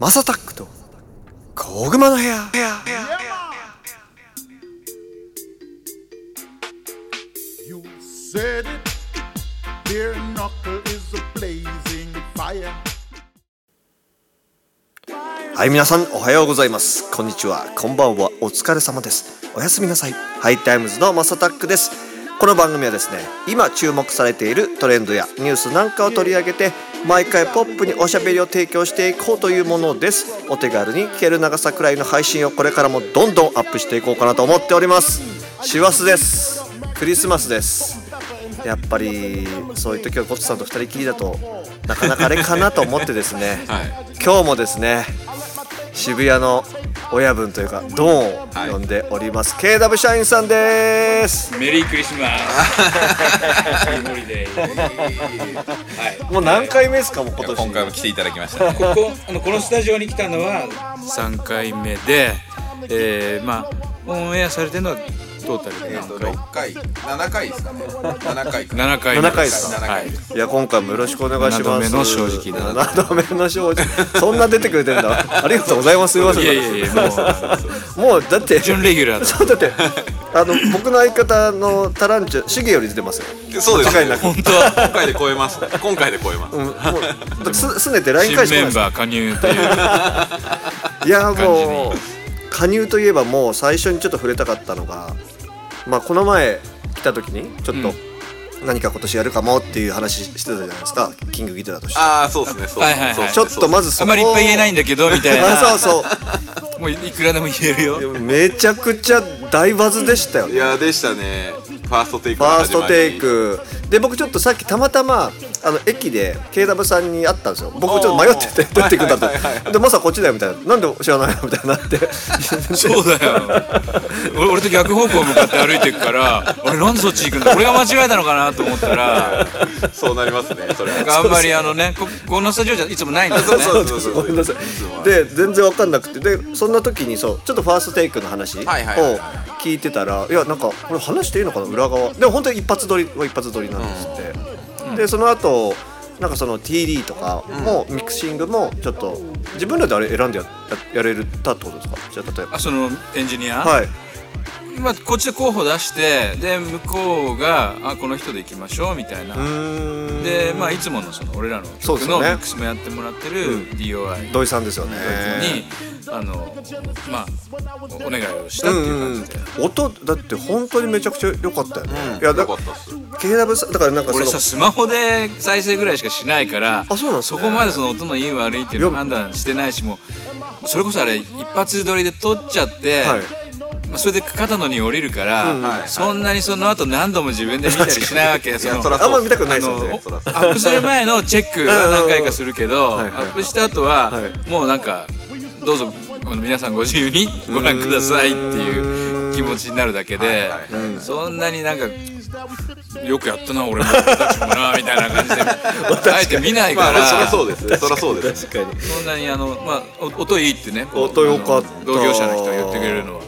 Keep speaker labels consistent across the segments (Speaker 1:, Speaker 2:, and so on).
Speaker 1: マサタックとコグマの部屋はい皆さん。おはようございます。こんにちは。こんばんは。お疲れ様です。おやすみなさい。ハイタイムズのマサタックです。この番組はですね今注目されているトレンドやニュースなんかを取り上げて毎回ポップにおしゃべりを提供していこうというものです。お手軽に聞ける長さくらいの配信をこれからもどんどんアップしていこうかなと思っております。師走です。クリスマスです。やっぱりそういう時はゴッツさんと二人きりだとなかなかあれかなと思ってですね、今日もですね渋谷の親分というかドンを呼んでおります、KW 社員さんです
Speaker 2: メリークリスマス。
Speaker 1: もう何回目ですかもう今年
Speaker 3: 今回も来ていただきましたね。
Speaker 2: ここあのこのスタジオに来たのは3回目で、えー、まあオンエアされてるのはトータルで
Speaker 3: えっと
Speaker 2: 何回
Speaker 3: ？6回、7回ですかね。7回か。
Speaker 2: 7回
Speaker 1: 7回ですか
Speaker 2: はい。
Speaker 1: いや今回もよろしくお願いします
Speaker 2: 7度目の正直だな
Speaker 1: 7度目の正直そんな出てくれてんだありがとうございますすいません
Speaker 2: いやいやいやもう
Speaker 1: もうだって
Speaker 2: 準レギュラーだ。
Speaker 1: そうだってあの僕の相方のタランチュシゲより出てますよ
Speaker 3: そうです。
Speaker 2: 本当は
Speaker 3: 今回で超えます。今回で超えます。
Speaker 1: うんもうだってすすねて LINE
Speaker 2: 新
Speaker 1: 返してこないです
Speaker 2: メンバー加入という。
Speaker 1: いやもう加入といえばもう最初にちょっと触れたかったのがまあこの前来た時にちょっと何か今年やるかもっていう話してたじゃないですか。キングギターとして。
Speaker 3: ああ、そうですね。そう
Speaker 2: はいはいはい。
Speaker 1: ちょっとまずそこ
Speaker 2: あまりいっぱい言えないんだけどみたい
Speaker 1: あ
Speaker 2: な。
Speaker 1: そうそう。
Speaker 2: もういくらでも言えるよ。
Speaker 1: めちゃくちゃ大バズでしたよね。
Speaker 3: いやでしたね。ファーストテイク
Speaker 1: ファーストテイ
Speaker 3: の
Speaker 1: クで僕ちょっとさっきたまたまあの駅で KW さんに会ったんですよ。僕ちょっと迷っててどうやって行くんだ
Speaker 3: はいはいはい
Speaker 1: とでまさかこっちだよみたいな。なんで知らないの？みたいになって。
Speaker 2: そうだよ。俺俺と逆方向向かって歩いてくから俺なんでそっち行くんだ？俺が間違えたのかなと思ったら
Speaker 3: 時そうなりますね。それは。
Speaker 2: あんまりあのねここのスタジオじゃいつもないんだよね。
Speaker 3: そうそうそう
Speaker 1: ごめんなさい。で全然わかんなくて。でそんな時にそうちょっとファーストテイクの話を
Speaker 3: はいはいはいはい。
Speaker 1: 聞いてたらいやなんかこれ話していいのかな？裏側。でも本当に一発撮りは一発撮りなんですって、でその後なんかその TD とかもミクシングもちょっと自分らであれ選んでやややれたってことですか？じゃあ例えば。
Speaker 2: あそのエンジニア、
Speaker 1: はい
Speaker 2: まあ、こっちで候補出してで向こうがあこの人で行きましょうみたいな。でまあいつものその俺らの曲
Speaker 1: そうですよね。
Speaker 2: のミックスもやってもらってる DOI
Speaker 1: 土井さんですよね。
Speaker 2: にあのまあおお願いをしたっていう感じで、
Speaker 1: 音だって本当にめちゃくちゃ良かったよね、
Speaker 3: うん。
Speaker 1: いやだ
Speaker 3: よかったっす。
Speaker 1: KW さんだからなんか
Speaker 2: 俺さスマホで再生ぐらいしかしないから
Speaker 1: あそうなんね。
Speaker 2: そこまでその音のいい悪いっていうのを判断してないしもうそれこそあれ一発撮りで撮っちゃって、
Speaker 1: はい。
Speaker 2: まあ、それで肩のに降りるから、
Speaker 3: はい
Speaker 2: そんなにその後何度も自分で見たりしないわけその
Speaker 1: あんま見たくないですよね
Speaker 2: アップする前のチェックは何回かするけど、
Speaker 1: はいはい。
Speaker 2: アップした後は、
Speaker 1: はい。
Speaker 2: もうなんかどうぞ皆さんご自由にご覧くださいっていう気持ちになるだけで、
Speaker 3: はいはい。
Speaker 2: そんなになんかよくやったな俺も俺たちもな みたいな感じであえて見ないから、
Speaker 3: まあそりゃそうです。ね。そりゃそうです。
Speaker 1: 確かに。
Speaker 2: そんなにあのまあお音いいってね同業者の人が言ってくれるのは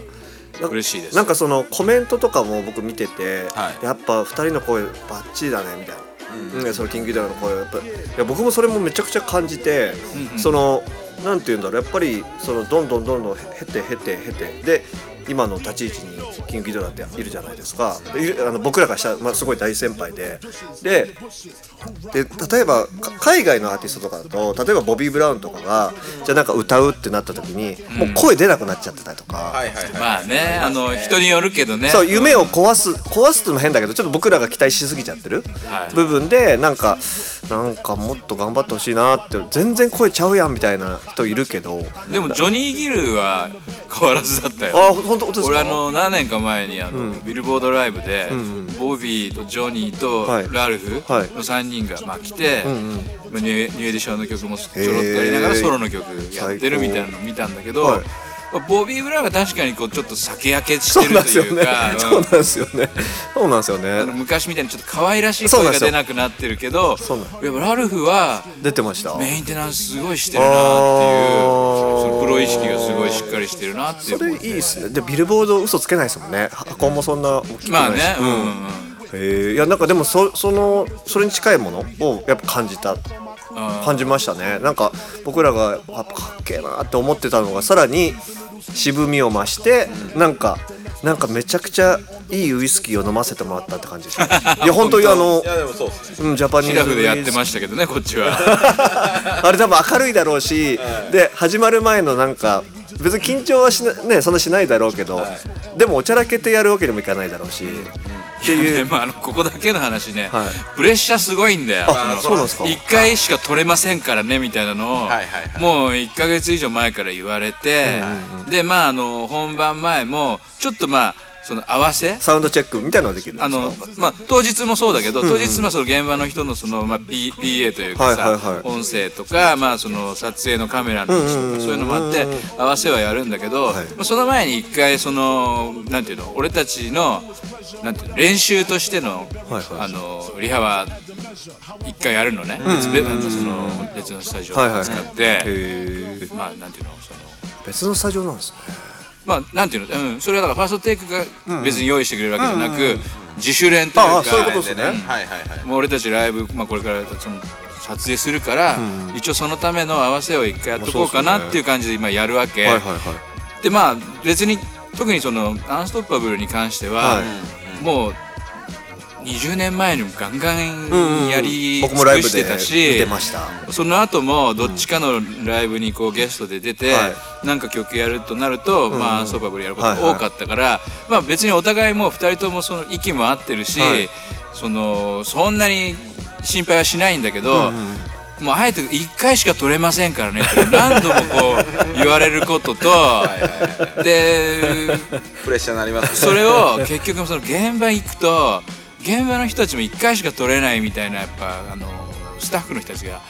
Speaker 2: 嬉しいです。
Speaker 1: なんかそのコメントとかも僕見てて、
Speaker 3: はい。
Speaker 1: やっぱ二人の声バッチリだねみたいな、うん。そのキングギターの声やっぱいや僕もそれもめちゃくちゃ感じて、そのなんて言うんだろう。やっぱりそのどんどんどんどん経て経て経て。で今の立ち位置にキングギターっているじゃないですか。あの僕らがした、まあ、すごい大先輩で。でで例えばか海外のアーティストとかだと例えばボビー・ブラウンとかがじゃあなんか歌うってなった時に、もう声出なくなっちゃってたりとか。
Speaker 3: はいはいはい。
Speaker 2: まあねあの人によるけどね。
Speaker 1: そう夢を壊す壊すってのも変だけどちょっと僕らが期待しすぎちゃってる
Speaker 2: はい。
Speaker 1: 部分でなんかなんかもっと頑張ってほしいなって全然声ちゃうやんみたいな人いるけど。
Speaker 2: でもジョニー・ギルは変わらずだったよ。
Speaker 1: あ本当ですか？
Speaker 2: 俺あの何年か前にあの、ビルボードライブで、ボビーとジョニーと
Speaker 1: はい。
Speaker 2: ラルフ
Speaker 1: はい。
Speaker 2: の3人がまあ来て、
Speaker 1: んうん。
Speaker 2: まあニューニューエディションの曲もちょろっとやりながらソロの曲やってるみたいなの見たんだけど、
Speaker 1: はい
Speaker 2: ボビー・ブラウンは確かにこうちょっと酒焼けしてる
Speaker 1: なんですよね。
Speaker 2: というか、
Speaker 1: そうなんですよね。そうなんですよ
Speaker 2: あの
Speaker 1: ね
Speaker 2: 昔みたいにちょっと可愛らしい声が出なくなってるけど
Speaker 1: そうなん
Speaker 2: やっぱラルフは
Speaker 1: 出てました。
Speaker 2: メンテナンスすごいしてるなっていう。プロ意識がすごいしっかりしてるなっていう
Speaker 1: それいいっすね。でビルボード嘘つけないですもんね。箱もそんな大きくないし、
Speaker 2: まあねうん。うんうん
Speaker 1: へえいやなんかでもそそのそれに近いものをやっぱ感じた。
Speaker 2: あ
Speaker 1: 感じましたね。なんか僕らがあかっけえなって思ってたのがさらに渋みを増して、なんかなんかめちゃくちゃいいウイスキーを飲ませてもらったって感じでした。いや本当にあの
Speaker 3: う
Speaker 1: んジャパニーズ
Speaker 2: でやってましたけどねこっちは。
Speaker 1: あれ多分明るいだろうし、で始まる前のなんか別に緊張はしな,、ね、そんなしないだろうけど、でもおちゃらけてやるわけにもいかないだろうし、ってい
Speaker 2: で
Speaker 1: う
Speaker 2: まああのここだけの話ね、
Speaker 1: はい。
Speaker 2: プレッシャーすごいんだよ。
Speaker 1: あ
Speaker 2: の
Speaker 1: そうなんですか？
Speaker 2: 一回しか取れませんからねみたいなのを、
Speaker 3: はいはいはい。
Speaker 2: もう1ヶ月以上前から言われて、でまああの本番前もちょっとまあその合わせ？
Speaker 1: サウンドチェックみたいなのができるんですか？
Speaker 2: あのまあ、当日もそうだけど、当日まあその現場の人のその、まあ、P PA というかさ、
Speaker 1: はいはいはい。
Speaker 2: 音声とか、まあ、その撮影のカメラの位置とかそういうのもあって合わせはやるんだけど、
Speaker 1: はい。
Speaker 2: まあ、その前に一回そのなんていうの俺たちのなんていうの練習としての,、
Speaker 1: はいはい。
Speaker 2: あのリハは一回やるのね、別別その別のスタジオを
Speaker 1: はいはい
Speaker 2: 使って、
Speaker 1: へえ
Speaker 2: まあなんていうのその。
Speaker 1: 別のスタジオなんですね
Speaker 2: まあなんていうの、うん、それはだからファーストテイクが別に用意してくれるわけじゃなく、自主練というか
Speaker 1: ああそういうことですね。
Speaker 3: はいはいはい。
Speaker 2: もう俺たちライブ、まあ、これからその撮影するから、一応そのための合わせを一回やっとこうかなっていう感じで今やるわけ、
Speaker 1: はいはいはい。
Speaker 2: でまあ別に特にその「アンストッパブル」に関しては、
Speaker 1: はい。
Speaker 2: もう20年前にもガンガンやり尽くしてた
Speaker 1: 見
Speaker 2: して
Speaker 1: ました。
Speaker 2: その後もどっちかのライブにこうゲストで出て、
Speaker 1: は
Speaker 2: なんか曲やるとなると、まあアンストッパブルやること多かったから、まあ別にお互いもう2人ともその息も合ってるし、
Speaker 1: はい。
Speaker 2: そのそんなに心配はしないんだけど、もうあえて1回しか取れませんからね何度もこう言われることとで
Speaker 3: プレッシャーになりますね。
Speaker 2: それを結局その現場行くと現場の人たちも1回しか取れないみたいなやっぱあのスタッフの人たちが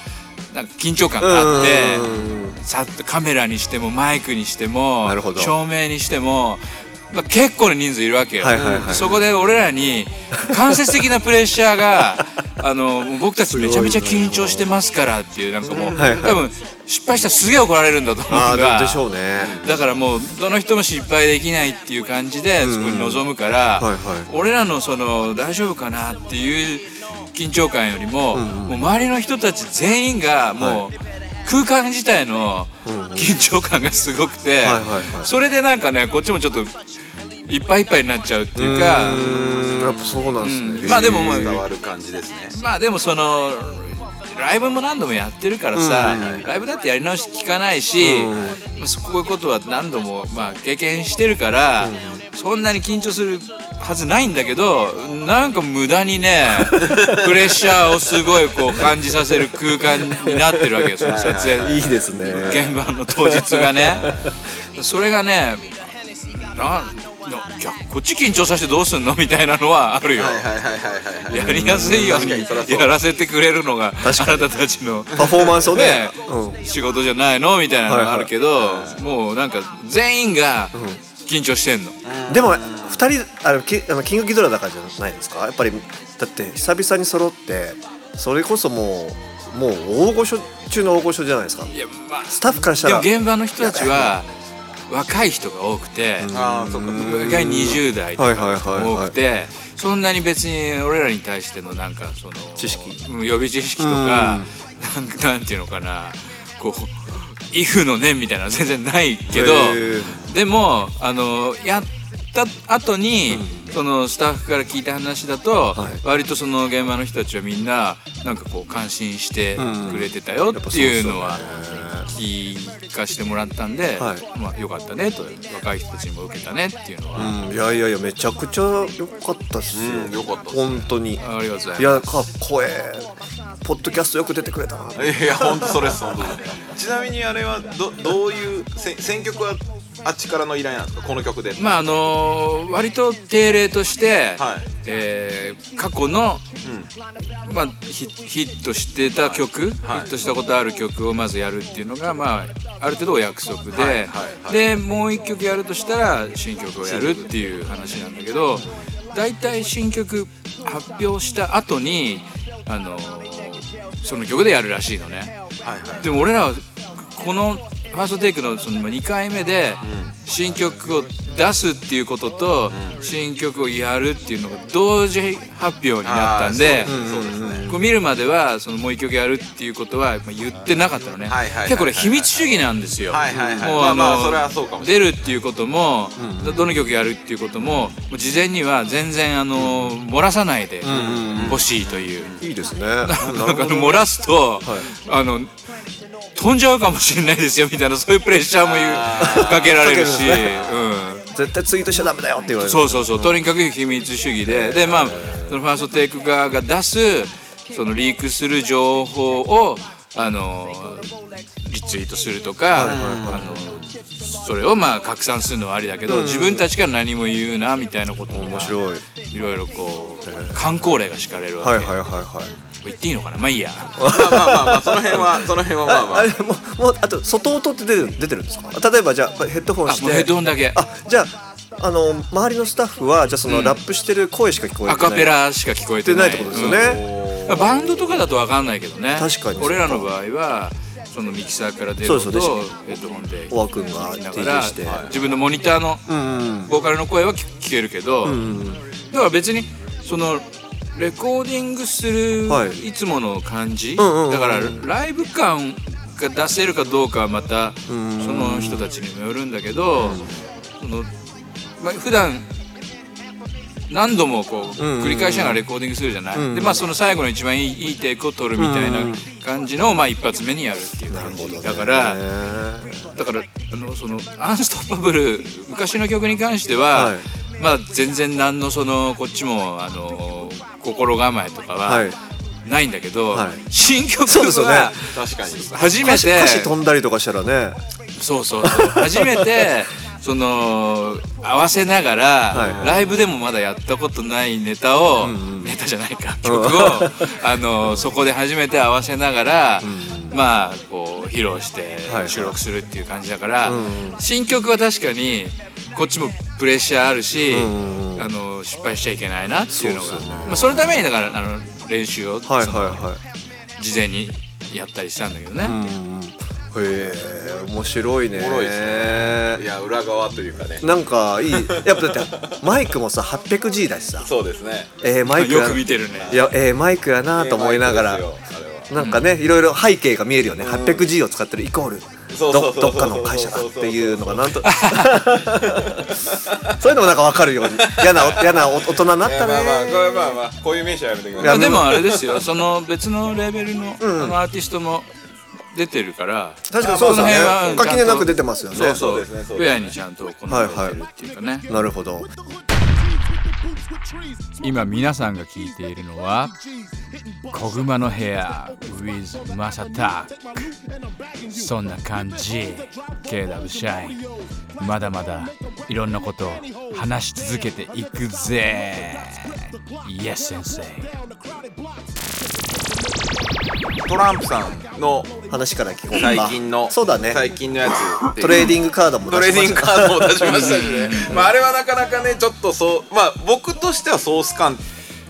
Speaker 2: なんか緊張感があってさっとカメラにしてもマイクにしても照明にしても。まあ、結構な人数いるわけよ、
Speaker 1: はいはいはい
Speaker 2: そこで俺らに間接的なプレッシャーが あの僕たちめちゃめちゃ緊張してますからっていうなんかもう、
Speaker 1: はいはい。
Speaker 2: 多分失敗したらすげえ怒られるんだと思う
Speaker 1: あ
Speaker 2: が。
Speaker 1: あでしょうね。
Speaker 2: だからもうどの人も失敗できないっていう感じでそこに臨むから、
Speaker 1: はいはい。
Speaker 2: 俺らのその大丈夫かなっていう緊張感よりも,、もう周りの人たち全員がもう空間自体の緊張感がすごくて、
Speaker 1: はいはいはい。
Speaker 2: それでなんかねこっちもちょっといっぱいいっぱいになっちゃうっていうか。
Speaker 1: うーん。やっぱそうなんですね、
Speaker 2: うん。まあでもまあ
Speaker 3: 伝わる感じですね。
Speaker 2: まあでもそのライブも何度もやってるからさ、
Speaker 1: うん。
Speaker 2: ライブだってやり直し聞かないし、まあそういうことは何度もまあ経験してるから、そんなに緊張するはずないんだけどなんか無駄にね プレッシャーをすごいこう感じさせる空間になってるわけよその撮影。
Speaker 1: いいですね。
Speaker 2: 現場の当日がね。それがねなんいやこっち緊張させてどうすんのみたいなのはあるよ。やりやすいようにやらせてくれるのがあなたたちの。
Speaker 1: パフォーマンスをね。
Speaker 2: ね
Speaker 1: うん。
Speaker 2: 仕事じゃないのみたいなのがあるけど、もうなんか全員が緊張してんの、
Speaker 1: でも二人あのキあのキングギドラだからじゃないですか？やっぱりだって久々に揃ってそれこそもうもう大御所中の大御所じゃないですか？
Speaker 2: いやまあ
Speaker 1: スタッフからしたら。
Speaker 2: 現場の人たちは若い人が多くて、
Speaker 3: ああそっかそっか。
Speaker 2: 意外に20代とか多くてそんなに別に俺らに対してのなんかその
Speaker 1: 知識。
Speaker 2: うん予備知識とかなんなんていうのかなこう「イフの念」みたいなのは全然ないけどでもあのやった後に、そのスタッフから聞いた話だと、
Speaker 1: はい。
Speaker 2: 割とその現場の人たちはみんななんかこう感心してくれてたよっていうのは聞かしてもらったんで、
Speaker 1: はい。
Speaker 2: まあよかったねと若い人たちにも受けたねっていうのは、
Speaker 1: うん。いやいやいやめちゃくちゃ良かったっすよ、
Speaker 3: かった
Speaker 1: 本当に。
Speaker 2: ありがとうございます。
Speaker 1: いやかっこええ。ポッドキャストよく出てくれたな。い
Speaker 3: や本当それです本当 ちなみにあれはどどういうせ選曲はあっちからの依頼なんですか？この曲で。
Speaker 2: まああのー割と定例として、
Speaker 3: はい。
Speaker 2: えー過去の、まあ、ヒヒットしてた曲、
Speaker 3: はい。
Speaker 2: ヒットしたことある曲をまずやるっていうのが、まあ、ある程度お約束で、
Speaker 3: はい。はい。はい。
Speaker 2: でもう一曲やるとしたら新曲をやるっていう話なんだけど大体新曲発表した後にあのーその曲でやるらしいのね。
Speaker 3: はい。はい。
Speaker 2: でも俺らはこのファーストテイクのその2回目で新曲を出すっていうことと新曲をやるっていうのが同時発表になったんで
Speaker 3: あーそうそうですね。
Speaker 2: こう見るまではそのもう一曲やるっていうことはまあ言ってなかったのね。結構これ秘密主義なんですよ。
Speaker 3: はいはいはい。
Speaker 2: もう
Speaker 3: まあまあ
Speaker 2: の出るっていうこともどの曲やるっていうことも事前には全然あの漏らさないでほしいという。
Speaker 1: いいですね。
Speaker 2: なんか漏らすと、あの飛んじゃうかもしれないですよみたいなそういうプレッシャーもかけられるし、うん、
Speaker 1: 絶対ツイートしちゃダメだよって言われる。
Speaker 2: そうそうそうとにかく秘密主義で。でまあそのファーストテイク側が出すそのリークする情報をあのリツイートするとか、あのそれをまあ拡散するのはありだけど、自分たちから何も言うなみたいなことも
Speaker 1: 面白い。
Speaker 2: いろいろこう観光例が敷かれるわけ、
Speaker 1: はいはいはいはい
Speaker 2: 言っていいのかな。まあいいや。
Speaker 3: まあまあまあまあその辺は その辺はまあまあ。
Speaker 1: あもうもうあと外音って出る出てるんですか？例えばじゃあヘッドホンして。
Speaker 2: あもうヘッドホンだけ。
Speaker 1: あじゃああの周りのスタッフはじゃあそのラップしてる声しか聞こえてない。
Speaker 2: アカペラしか聞こえてない。
Speaker 1: ってことですよね、
Speaker 2: うん。バンドとかだと分かんないけどね。
Speaker 1: 確かに
Speaker 2: 俺らの場合はそのミキサーから出る
Speaker 1: そう
Speaker 2: 音をヘッドホンで
Speaker 1: オワ君が
Speaker 2: 聞きながら
Speaker 1: DJ して
Speaker 2: 自分のモニターのボーカルの声は聞聞けるけど、
Speaker 1: うん。
Speaker 2: だから別にそのレコーディングする
Speaker 1: はい。
Speaker 2: いつもの感じ、
Speaker 1: んうんうん。
Speaker 2: だからライブ感が出せるかどうかはまたそ
Speaker 1: ん。
Speaker 2: の人たちにもよるんだけど、そのまあ、普段何度もこう
Speaker 1: うんうん
Speaker 2: 繰り返しながらレコーディングするじゃない、
Speaker 1: うん。
Speaker 2: でまあその最後の一番いいいいテイクを取るみたいな感じの、まあ、一発目にやるっていう感じ。だから、
Speaker 1: ね
Speaker 2: だからあのそのアンストッパブル昔の曲に関しては、
Speaker 1: はい
Speaker 2: まあ全然何のそのこっちもあの心構えとか
Speaker 1: は
Speaker 2: はい。ないんだけど、
Speaker 1: はい。
Speaker 2: 新曲は
Speaker 3: 確かに。
Speaker 2: 初めて
Speaker 1: 歌詞歌詞飛んだりとかしたらね。
Speaker 2: そうそうそう。初めて その合わせながら、
Speaker 1: はい
Speaker 2: ライブでもまだやったことないネタを、ネタじゃないか曲を あのそこで初めて合わせながら、まあこう披露して
Speaker 1: はい
Speaker 2: 収録するっていう感じだから、
Speaker 1: うん
Speaker 2: 新曲は確かにこっちもプレッシャーあるし、
Speaker 1: ん
Speaker 2: あの失敗しちゃいけないなっていうのが。まあ、そのためにだからあの練習を、
Speaker 1: はいはい
Speaker 2: 事前にやったりしたんだけどね。
Speaker 1: いうんへえ面白いね。
Speaker 3: おもろいですいや裏側というかね。
Speaker 1: なんかいい。やっぱだってマイクもさ 800G だしさ。
Speaker 3: そうですね。
Speaker 1: えー、マイク
Speaker 2: よ
Speaker 1: や
Speaker 2: く見てるね。
Speaker 1: いやえー、マイクやなと思いながら、
Speaker 3: ええ
Speaker 1: なんかね、いろいろ背景が見えるよね、800G を使ってるイコールどどっかの会社だっていうのがなんと そういうのもなんか分かるように。嫌な嫌な大人になったね。
Speaker 3: まあまあこれまあまあこういう名詞はやめてくだ
Speaker 1: いや
Speaker 3: さい。
Speaker 2: まあでもあれですよ。その別のレーベルの,、アーティストも出てるから
Speaker 1: 確かにそうですよね。垣根なく出てますよね。
Speaker 2: そうそう。
Speaker 3: そうですねそう
Speaker 2: フェアにちゃんと行われてるっていうかね、
Speaker 1: なるほど
Speaker 2: 今皆さんが聞いているのは「小熊の部屋 with マサタそんな感じ KW シャインまだまだいろんなことを話し続けていくぜ。Yes 先生
Speaker 3: トランプさんの
Speaker 1: 話から聞こうか。
Speaker 3: 最近の
Speaker 1: そうだね。
Speaker 3: 最近のやつ。
Speaker 1: トレーディングカードも
Speaker 3: トレーディングカ
Speaker 1: ー
Speaker 3: ードを出しましたしね。まああれはなかなかねちょっとそうまあ僕としてはソース感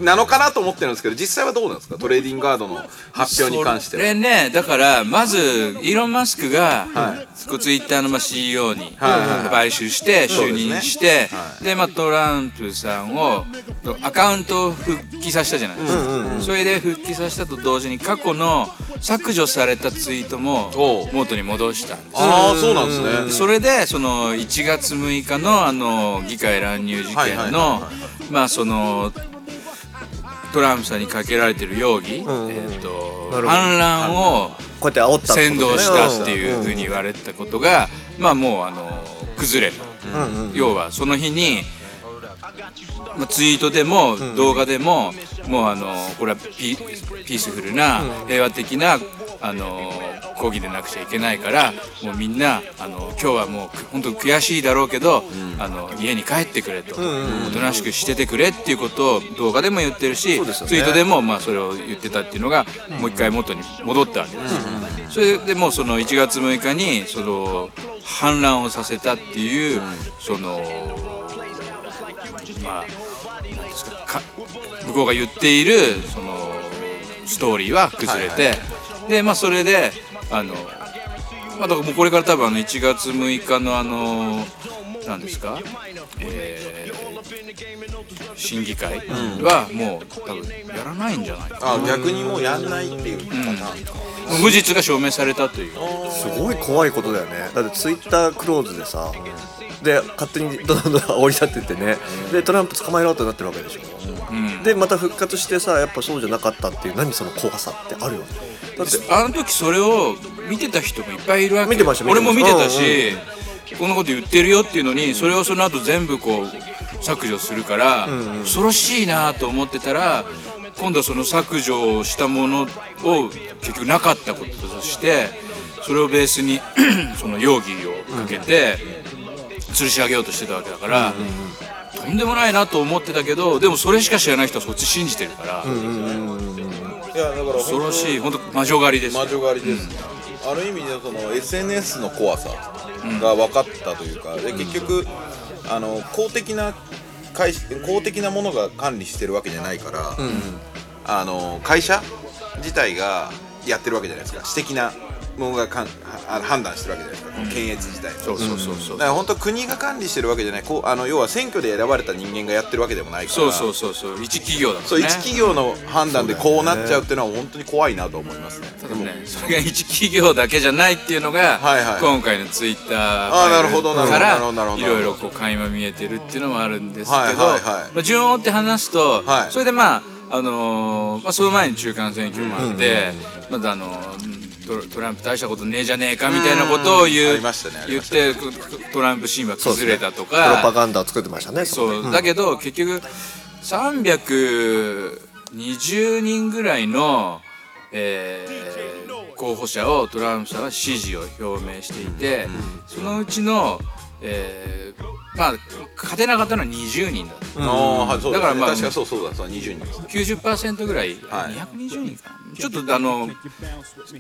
Speaker 3: なのかなと思ってるんですけど実際はどうなんですか？トレーディングカードの発表に関しては。
Speaker 2: ねだからまずイーロン・マスクが、
Speaker 3: はい。
Speaker 2: ツイッターのまあ CEO に買収して就任して
Speaker 3: は
Speaker 2: で,、まあ、トランプさんをアカウントを復帰させたじゃないですか、それで復帰させたと同時に過去の削除されたツイートも元に戻したんです。
Speaker 3: ああそうなんですね。
Speaker 2: それでその1月6日のあの議会乱入事件の
Speaker 3: は
Speaker 2: まあそのトランプさんにかけられてる容疑、
Speaker 1: んうん。
Speaker 2: えー、と
Speaker 1: なるほど。
Speaker 2: 反乱を
Speaker 1: こうやって煽ったって
Speaker 2: 扇動したっていう
Speaker 1: ん
Speaker 2: ふうに言われたことがまあもうあの崩れた、要はその日に、まあ、ツイートでも動画でも、もうあのこれはピピースフルな平和的なあの抗議でなくちゃいけないからもうみんなあの今日はもうく本当悔しいだろうけど、あの家に帰ってくれと、おとなしくしててくれっていうことを動画でも言ってるし、
Speaker 1: ね。
Speaker 2: ツイートでもまあそれを言ってたっていうのがもう一回元に戻ったわけです、それでもうその1月6日にその反乱をさせたっていう、そのまあですかか向こうが言っているそのストーリーは崩れて、でまあそれであのまあ、だからもうこれから多分あの1月6日のあのなんですか、えー審議会はもう多分やらないんじゃないか
Speaker 3: あ逆にもうやんないっていうパターンか、
Speaker 2: な無実が証明されたという。
Speaker 1: すごい怖いことだよね。だってツイッタークローズでさで勝手にどんどんどん煽り立ってってね。でトランプ捕まえろってなってるわけでしょ、でまた復活してさやっぱそうじゃなかったっていう何その怖さってあるよねだって
Speaker 2: あの時それを見てた人もいっぱいいるわけよ。
Speaker 1: 見てました
Speaker 2: 俺も見てたし、こんなこと言ってるよっていうのにそれをその後全部こう削除するから、恐ろしいなと思ってたら今度はその削除したものを結局なかったこととしてそれをベースに その容疑をかけて吊るし上げようとしてたわけだから、とんでもないなと思ってたけどでもそれしか知らない人はそっち信じてるから、
Speaker 3: いやだから
Speaker 2: 恐ろしい本当魔女狩りですよ。
Speaker 3: 魔女狩りです、ある意味でその SNS の怖さが分かったというか、で結局あの公的な会公的なものが管理してるわけじゃないから、あの会社自体がやってるわけじゃないですか。私的なものがかんあ判断してるわけじゃないですか、この検閲自体
Speaker 2: そうそうそう。そう
Speaker 3: だから本当国が管理してるわけじゃない。こうあの要は選挙で選ばれた人間がやってるわけでもないから。
Speaker 2: そうそうそうそう。一企業だもんね。
Speaker 3: そう一企業の判断でこうなっちゃうっていうのは本当に怖いなと思いますね。
Speaker 2: ただね、それが一企業だけじゃないっていうのが、
Speaker 3: はいはい。
Speaker 2: 今回のツイッター
Speaker 3: あーなるほどなるほど
Speaker 2: からいろいろこう垣間見えてるっていうのもあるんですけど、
Speaker 3: はいはいはい。
Speaker 2: まあ、順を追って話すと、
Speaker 3: はい。
Speaker 2: それでまああのーまあ、その前に中間選挙もあって、まだあのートトランプ大したことねえじゃねえかみたいなことを言う
Speaker 3: ねあり
Speaker 2: 言ってトランプ神話崩れたと
Speaker 1: プロ
Speaker 2: か
Speaker 1: パガンダを作ってましたね
Speaker 2: そう、だけど結局320人ぐらいの、えー候補者をトランプさんは支持を表明していて、そのうちの、えーまあ勝てなかったのは20人だった。
Speaker 3: ああはいそうだ,、
Speaker 2: からまあ
Speaker 3: 確かそうそうだそう20人です
Speaker 2: 90%ぐらい、
Speaker 3: はい。
Speaker 2: 220人かな。ちょっとあの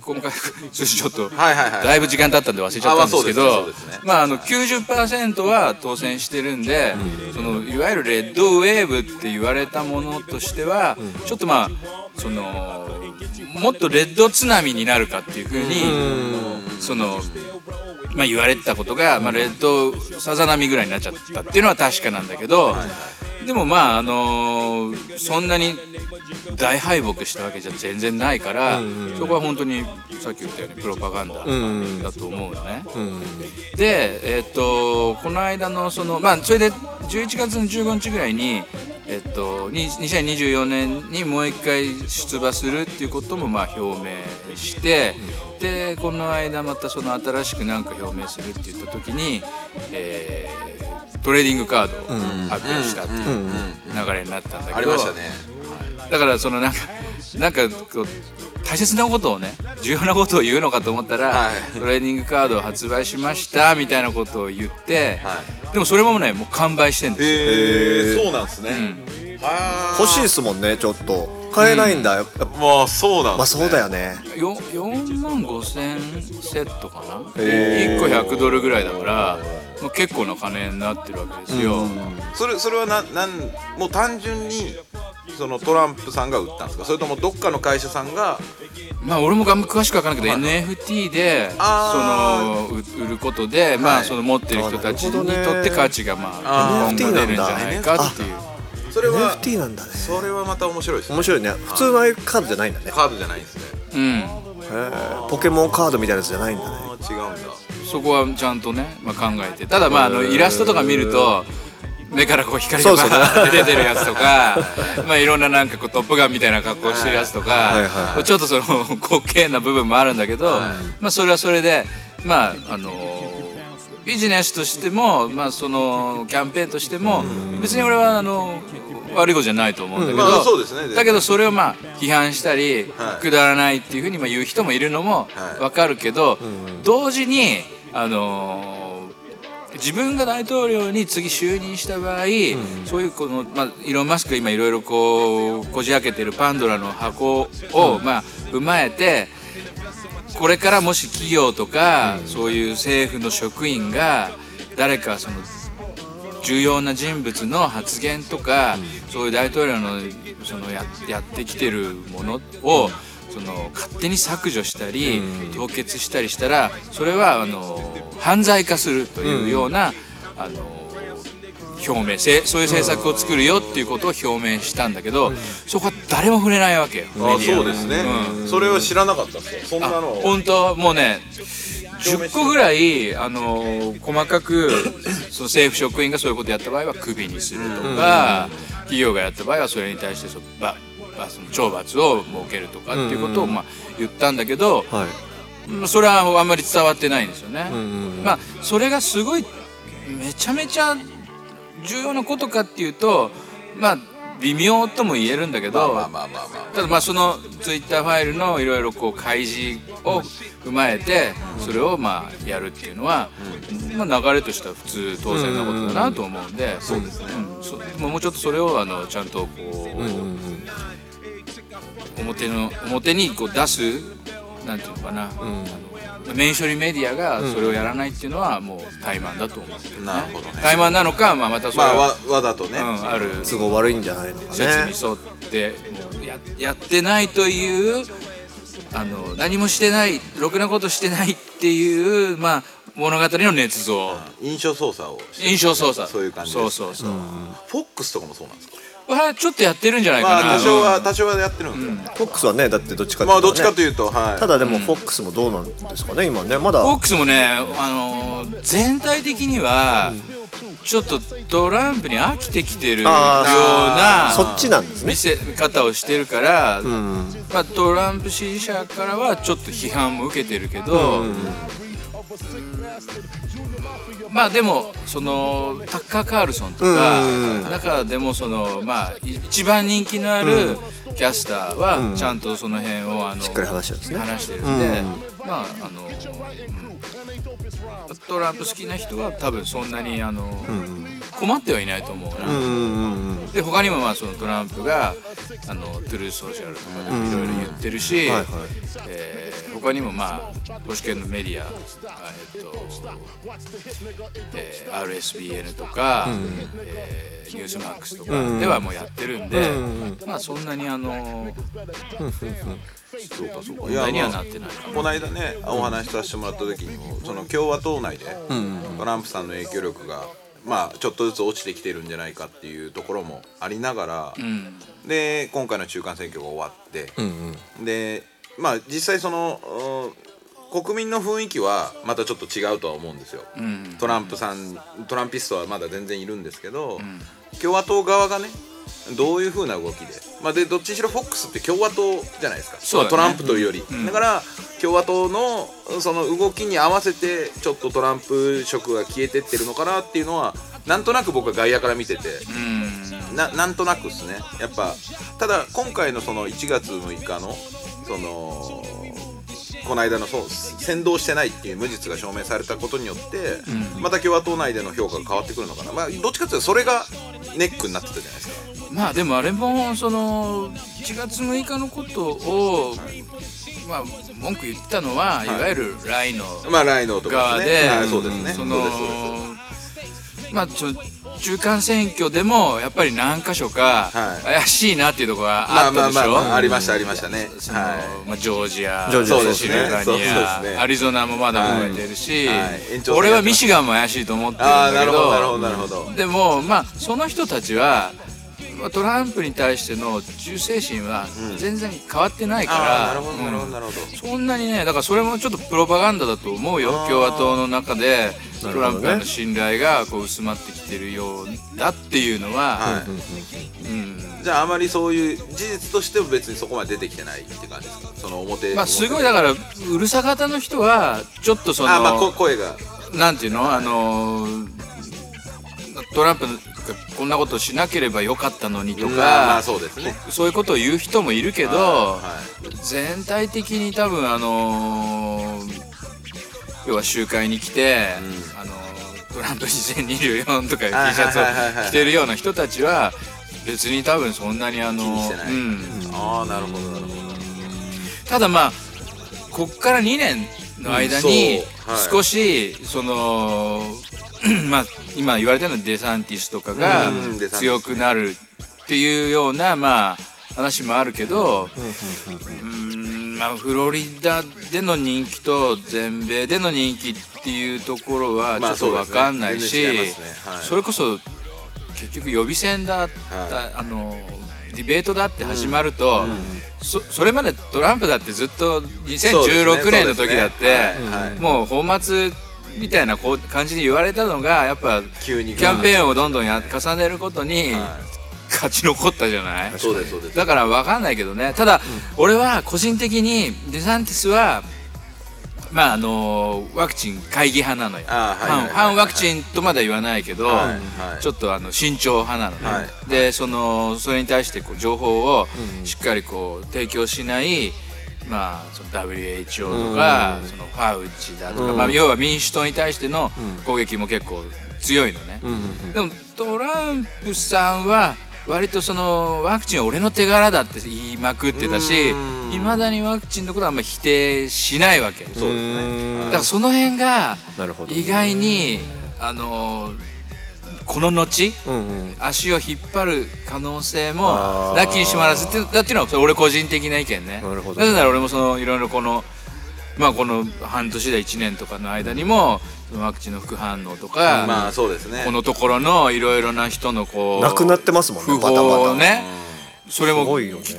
Speaker 2: 細かい数字ちょっとだいぶ時間経ったんで忘れちゃったんですけど
Speaker 3: まあ
Speaker 2: あの90%は当選してるんで、そのいわゆるレッドウェーブって言われたものとしては、ちょっとまあそのもっとレッド津波になるかっていうふうにそのまあ言われてたことが、まあ、レッドさざ波ぐらいになっちゃったっていうのは確かなんだけど、でもまああのーそんなに大敗北したわけじゃ全然ないから、そこは本当にさっき言ったようにプロパガンダだと思うのね。でえっとこの間のそのまあそれで11月の15日ぐらいにえっと2024年にもう一回出馬するっていうこともまあ表明して、でこの間またその新しく何か表明するって言った時に、えートレーディングカードを発表したっていう流れになったんだけど、
Speaker 3: ありましたね
Speaker 2: だからそのなんかなんかこう大切なことをね重要なことを言うのかと思ったら、
Speaker 3: はい。
Speaker 2: トレーディングカードを発売しましたみたいなことを言って、
Speaker 3: は
Speaker 2: でもそれもねもう完売してんですよ、
Speaker 3: へえそうなんですね、は
Speaker 1: 欲しいですもんねちょっと買えないんだ。よ、やっぱ
Speaker 3: まあそうなん
Speaker 1: まあ
Speaker 3: ですね
Speaker 1: そうだよね。
Speaker 2: よ4万5千セットかな？
Speaker 1: へー。
Speaker 2: 1個100ドルぐらいだからもう結構な金になってるわけですよ、
Speaker 3: それそれはななんもう単純にそのトランプさんが売ったんですか？それともどっかの会社さんが？
Speaker 2: まあ俺もあんま詳しく分からないけど、NFT で
Speaker 3: あ。
Speaker 2: そのう売ることで、まあその持ってる人たちにとって価値がまあ
Speaker 3: あー。
Speaker 2: 今後出るんじゃないかっていう。
Speaker 3: それは
Speaker 1: NFT なんだね。
Speaker 3: それはまた面白いですね。
Speaker 1: 面白いね。普通のああいうカードじゃないんだね。
Speaker 3: カードじゃないんですね。
Speaker 2: うん、
Speaker 1: へー。ポケモンカードみたいなやつじゃないんだね。
Speaker 3: あー違うんだ。
Speaker 2: そこはちゃんとね、まあ、考えて。ただまああのイラストとか見ると目からこう光がバ
Speaker 1: そうそう。
Speaker 2: ーって出てるやつとか まあいろんななんかこうトップガンみたいな格好してるやつと
Speaker 1: はいはいは
Speaker 2: かちょっとその 滑稽な部分もあるんだけど、まあそれはそれでまああのビジネスとしても、まあ、そのキャンペーンとしても別に俺はあの悪いことじゃないと思うんだけど、
Speaker 3: まあね。
Speaker 2: だけどそれをまあ批判したり、
Speaker 3: はい。
Speaker 2: くだらないっていうふうにまあ言う人もいるのも
Speaker 3: はい。
Speaker 2: わかるけど、同時にあのー自分が大統領に次就任した場合、そういうこの、まあ、イーロン・マスクが今いろいろこうこじ開けてるパンドラの箱を、まあ、踏まえてこれからもし企業とか、そういう政府の職員が誰かその重要な人物の発言とか、そういう大統領のそのややってきてるものをその勝手に削除したり凍結したりしたらそれはあの犯罪化するというような、あの表明せそういう政策を作るよっていうことを表明したんだけど、そこは誰も触れないわけよ
Speaker 3: あそうですね、それを知らなかったっすよ。そんな
Speaker 2: あ
Speaker 3: の
Speaker 2: 本当もうね10個ぐらい、あのー細かく その政府職員がそういうことやった場合はクビにするとか、企業がやった場合はそれに対してそばばその懲罰を設けるとかっていうことを、まあ、言ったんだけど、
Speaker 1: はい。
Speaker 2: まあそれはあんまり伝わってないんですよね。
Speaker 1: うんうん。
Speaker 2: まあそれがすごいめちゃめちゃ重要なことかっていうとまあ微妙とも言えるんだけど、ただまあそのツイッターファイルのいろいろこう開示を踏まえてそれをまあやるっていうのは、まあ、流れとしては普通当然なことだなと思うんで、もうちょっとそれをあのちゃんとこう、表の表にこう出すなんていうのかな、あのメイン処理メディアがそれをやらないっていうのはもう怠慢だと思うんですよね。
Speaker 3: なるほどね。
Speaker 2: 怠慢なのか、まあ、またそれ
Speaker 3: まあ
Speaker 2: は、
Speaker 3: わわざとね、
Speaker 2: うん、ある
Speaker 1: 都合悪いんじゃないのか
Speaker 2: 説
Speaker 1: ね
Speaker 2: に沿ってもうややってないというあの何もしてないろくなことしてないっていう、まあ、物語の捏造。
Speaker 3: 印象操作を
Speaker 2: 印象操作。
Speaker 3: そういう感じ
Speaker 2: そうそうそう、
Speaker 3: フォックスとかもそうなんですか？
Speaker 2: はちょっとやってるんじゃないかな、
Speaker 3: まあ多少は多少はやってるんですよ、
Speaker 1: フォックスはねだってどっちか
Speaker 3: まあどっちか
Speaker 1: う
Speaker 3: というとはい。
Speaker 1: ただでもフォックスもどうなんですかね今ね。まだ
Speaker 2: フォックスもね、あのー全体的には、ちょっとトランプに飽きてきてるような
Speaker 1: あそっちなんですね。
Speaker 2: 見せ方をしてるから、
Speaker 1: うん。
Speaker 2: まあ、トランプ支持者からはちょっと批判も受けてるけど、まあでもそのタッカー・カールソンとか、中でもそのまあ一番人気のあるキャスターはちゃんとその辺をあの
Speaker 1: しっかり話してるんですね。
Speaker 2: 話してるんで、まああの、うん。トランプ好きな人は多分そんなにあの、困ってはいないと思うな。
Speaker 1: うんうんうん
Speaker 2: で他にもまあそのトランプがあのトゥルースソーシャルとかでもいろいろ言ってるし、
Speaker 1: はいはい。
Speaker 2: えー他にもまあ保守系のメディア、えっとえー RSBN とか、えーニュースマックスとかではもうやってるんで、まあそんなにあの
Speaker 3: そうかそうか
Speaker 2: 問題にはなってないか
Speaker 3: この間ねお話しさせてもらった時にもその共和党内でトランプさんの影響力がまあちょっとずつ落ちてきてるんじゃないかっていうところもありながら、
Speaker 2: うん。
Speaker 3: で今回の中間選挙が終わって、でまあ実際そのうん国民の雰囲気はまたちょっと違うとは思うんですよ、
Speaker 2: うん。
Speaker 3: トランプさんトランピストはまだ全然いるんですけど、共和党側がねどういう風な動きで,、まあ、でどっちにしろ FOX って共和党じゃないですか。
Speaker 2: そうだね。
Speaker 3: トランプというより、だから共和党のその動きに合わせてちょっとトランプ色が消えてってるのかなっていうのはなんとなく僕は外野から見てて。
Speaker 2: うん。
Speaker 3: ななんとなくですね。やっぱただ今回のその1月6日のそのこの間のそう先導してないっていう無実が証明されたことによって、また共和党内での評価が変わってくるのかな、まあ、どっちかというとそれがネックになってたじゃないですか。
Speaker 2: まあでもあれもその1月6日のことを、まあ文句言ったのは、い、わゆるライの
Speaker 3: まあライノとか
Speaker 2: 側で、
Speaker 3: ですね、はい、そうですね。
Speaker 2: そのまあちょ中間選挙でもやっぱり何箇所か
Speaker 3: はい。
Speaker 2: 怪しいなっていうところが
Speaker 3: まあまあ
Speaker 2: あったでしょ、
Speaker 3: まあまあありましたありましたね。
Speaker 2: その
Speaker 3: は
Speaker 2: まあ、ジョージア
Speaker 1: ジョージア。
Speaker 2: シルバニア、アリゾナもまだ含めてるし、俺はミシガンも怪しいと思ってるん
Speaker 3: ああ
Speaker 2: だけ
Speaker 3: なるほど
Speaker 2: でもまあその人たちはまあトランプに対しての忠誠心は全然変わってないから、
Speaker 3: ああなるほどなるほ
Speaker 2: うん
Speaker 3: どなるほど、
Speaker 2: そんなにねだからそれもちょっとプロパガンダだと思うよ共和党の中でトランプへの信頼がこう薄まってきてるようだっていうのは、
Speaker 3: はい。
Speaker 2: うん。
Speaker 3: じゃああまりそういう事実としても別にそこまで出てきてないって感じですか？その表
Speaker 2: まあすごいだからうるさ型の人はちょっとその
Speaker 3: あまあこ声が。
Speaker 2: なんていうの？あのトランプがこんなことしなければよかったのにとか、
Speaker 3: まそうですね。
Speaker 2: そういうことを言う人もいるけど、
Speaker 3: は
Speaker 2: 全体的に多分あのー要は集会に来て、あのートランプ2024とかいう T シ
Speaker 3: はい
Speaker 2: ャツを着てるような人たちは別に多分そんなにあの
Speaker 3: ああなるほどなるほど。
Speaker 2: ただまあこっから2年の間に少しそのまあ今言われてるのはデサンティスとかが強くなるっていうようなまあ話もあるけどうーんまあ、フロリダでの人気と全米での人気っていうところはちょっと分かんないし、
Speaker 3: まあそ
Speaker 2: れこそ結局予備選だった、あのディベートだって始まると、そそれまでトランプだってずっと2016年の時だって、もう本末みたいなこう感じに言われたのがやっぱ
Speaker 3: 急に。
Speaker 2: キャンペーンをどんどんや重ねることに
Speaker 3: は
Speaker 2: 勝ち残ったじゃない？
Speaker 3: そうですそうです。
Speaker 2: だから分かんないけどね。ただ、俺は個人的にデサンティスはまああのワクチン会議派なのよ。反反ワクチンとまでは言わないけど、
Speaker 3: はいはい。
Speaker 2: ちょっとあの慎重派なのね、
Speaker 3: は
Speaker 2: でそのそれに対してこう情報をしっかりこう提供しないまあ、その WHO とか、そのファウチだとか、まあ、要は民主党に対しての攻撃も結構強いのね、でもトランプさんは割とそのワクチンは俺の手柄だって言いまくってたしいまだにワクチンのことはあんま否定しないわけ。だ
Speaker 3: そうですね。
Speaker 2: からその辺が意外にあのこの後
Speaker 1: うんうん。
Speaker 2: 足を引っ張る可能性もなきにしもあらずってだっていうのは俺個人的な意見ね。
Speaker 1: なるほど。
Speaker 2: なぜなら俺もそのいろいろこのまあこの半年で1年とかの間にもそのワクチンの副反応とか、
Speaker 3: まあそうですね。
Speaker 2: このところのいろいろな人のこう
Speaker 1: なくなってますもんね
Speaker 2: 不法ねそれも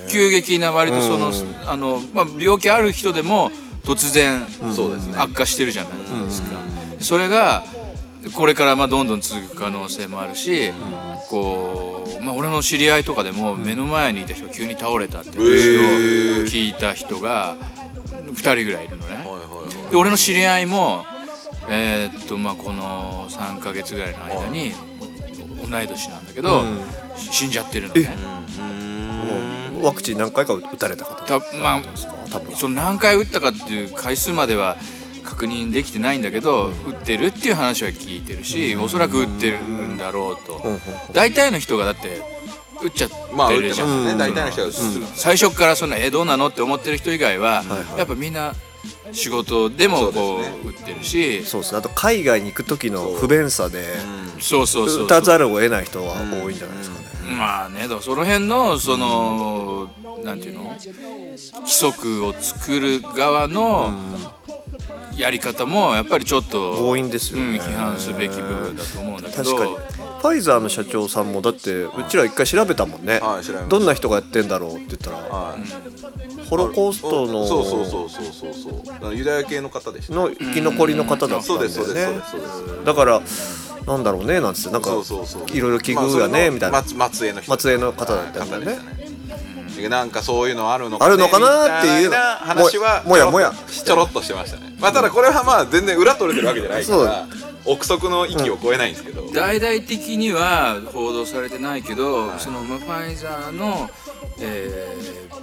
Speaker 2: 急激な割とその,、あのまあ、病気ある人でも突然悪化してるじゃないですか、それがこれからまあどんどん続く可能性もあるし、こう、まあ、俺の知り合いとかでも目の前にいた人が急に倒れたっていう話を聞いた人が2人ぐらいいるのね、で俺の知り合いもえーっとまあこの3ヶ月ぐらいの間に同い年なんだけど、死んじゃってるのね。
Speaker 1: ワクチン何回か打たれた方
Speaker 2: たまあ
Speaker 1: 多分。
Speaker 2: その何回打ったかっていう回数までは確認できてないんだけど、打ってるっていう話は聞いてるし、おそらく打ってるんだろうと、大体の人がだって打っちゃってるじゃん、
Speaker 3: ね。大体の人は。
Speaker 2: 最初からそんなえどうなの？って思ってる人以外は、やっぱみんな仕事でもこ
Speaker 3: そう
Speaker 2: 打ってるし。
Speaker 1: そうですね。あと海外に行く時の不便さで
Speaker 2: そうそうそう
Speaker 1: 打たざるを得ない人は多いんじゃないですかね。
Speaker 2: まあねその辺のその、なんていうの？規則を作る側のやり方もやっぱりちょっと
Speaker 1: 強引ですよね。
Speaker 2: うん、批判すべき部分だと思うんだけど。
Speaker 1: 確かにファイザーの社長さんもだってうちら一回調べたもんね、
Speaker 3: はい
Speaker 1: どんな人がやってんだろうって言ったら
Speaker 3: はい。
Speaker 1: ホロコーストの
Speaker 3: そうそうそうそうそうそう。ユダヤ系の方でした。
Speaker 1: の生き残りの方だったん
Speaker 3: ですそうですそう
Speaker 1: ねだからなんだろうねなんつってなんか
Speaker 3: そうそうそう。
Speaker 1: いろいろ奇遇やねみたいな。
Speaker 3: 松
Speaker 1: 松江の方だったんだよね。
Speaker 3: なんかそういうのあるのか
Speaker 1: あるのかなっていう
Speaker 3: 話は
Speaker 1: もやもや
Speaker 3: ちょろっとしてましたねまあただこれはまあ全然裏取れてるわけじゃないか
Speaker 1: そう。
Speaker 3: ら憶測の域を超えないんですけど、
Speaker 2: 大々的には報道されてないけど、そのまあファイザーの、えー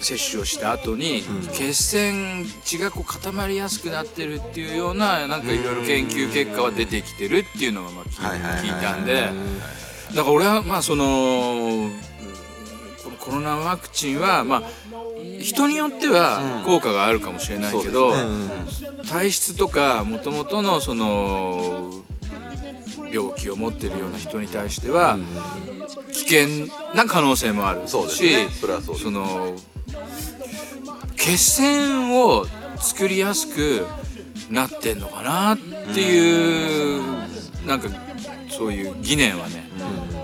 Speaker 2: 接種をした後に、血栓血がこう固まりやすくなってるっていうようななんかいろいろ研究結果は出てきてるっていうのがまあ聞
Speaker 3: はい
Speaker 2: たんで。だから俺はまあそのコロナワクチンはまあ人によっては効果があるかもしれないけど、体質とかもともとのその病気を持ってるような人に対しては危険な可能性もあるし
Speaker 3: そ
Speaker 2: の血栓を作りやすくなってんのかなっていうなんかそういう疑念はね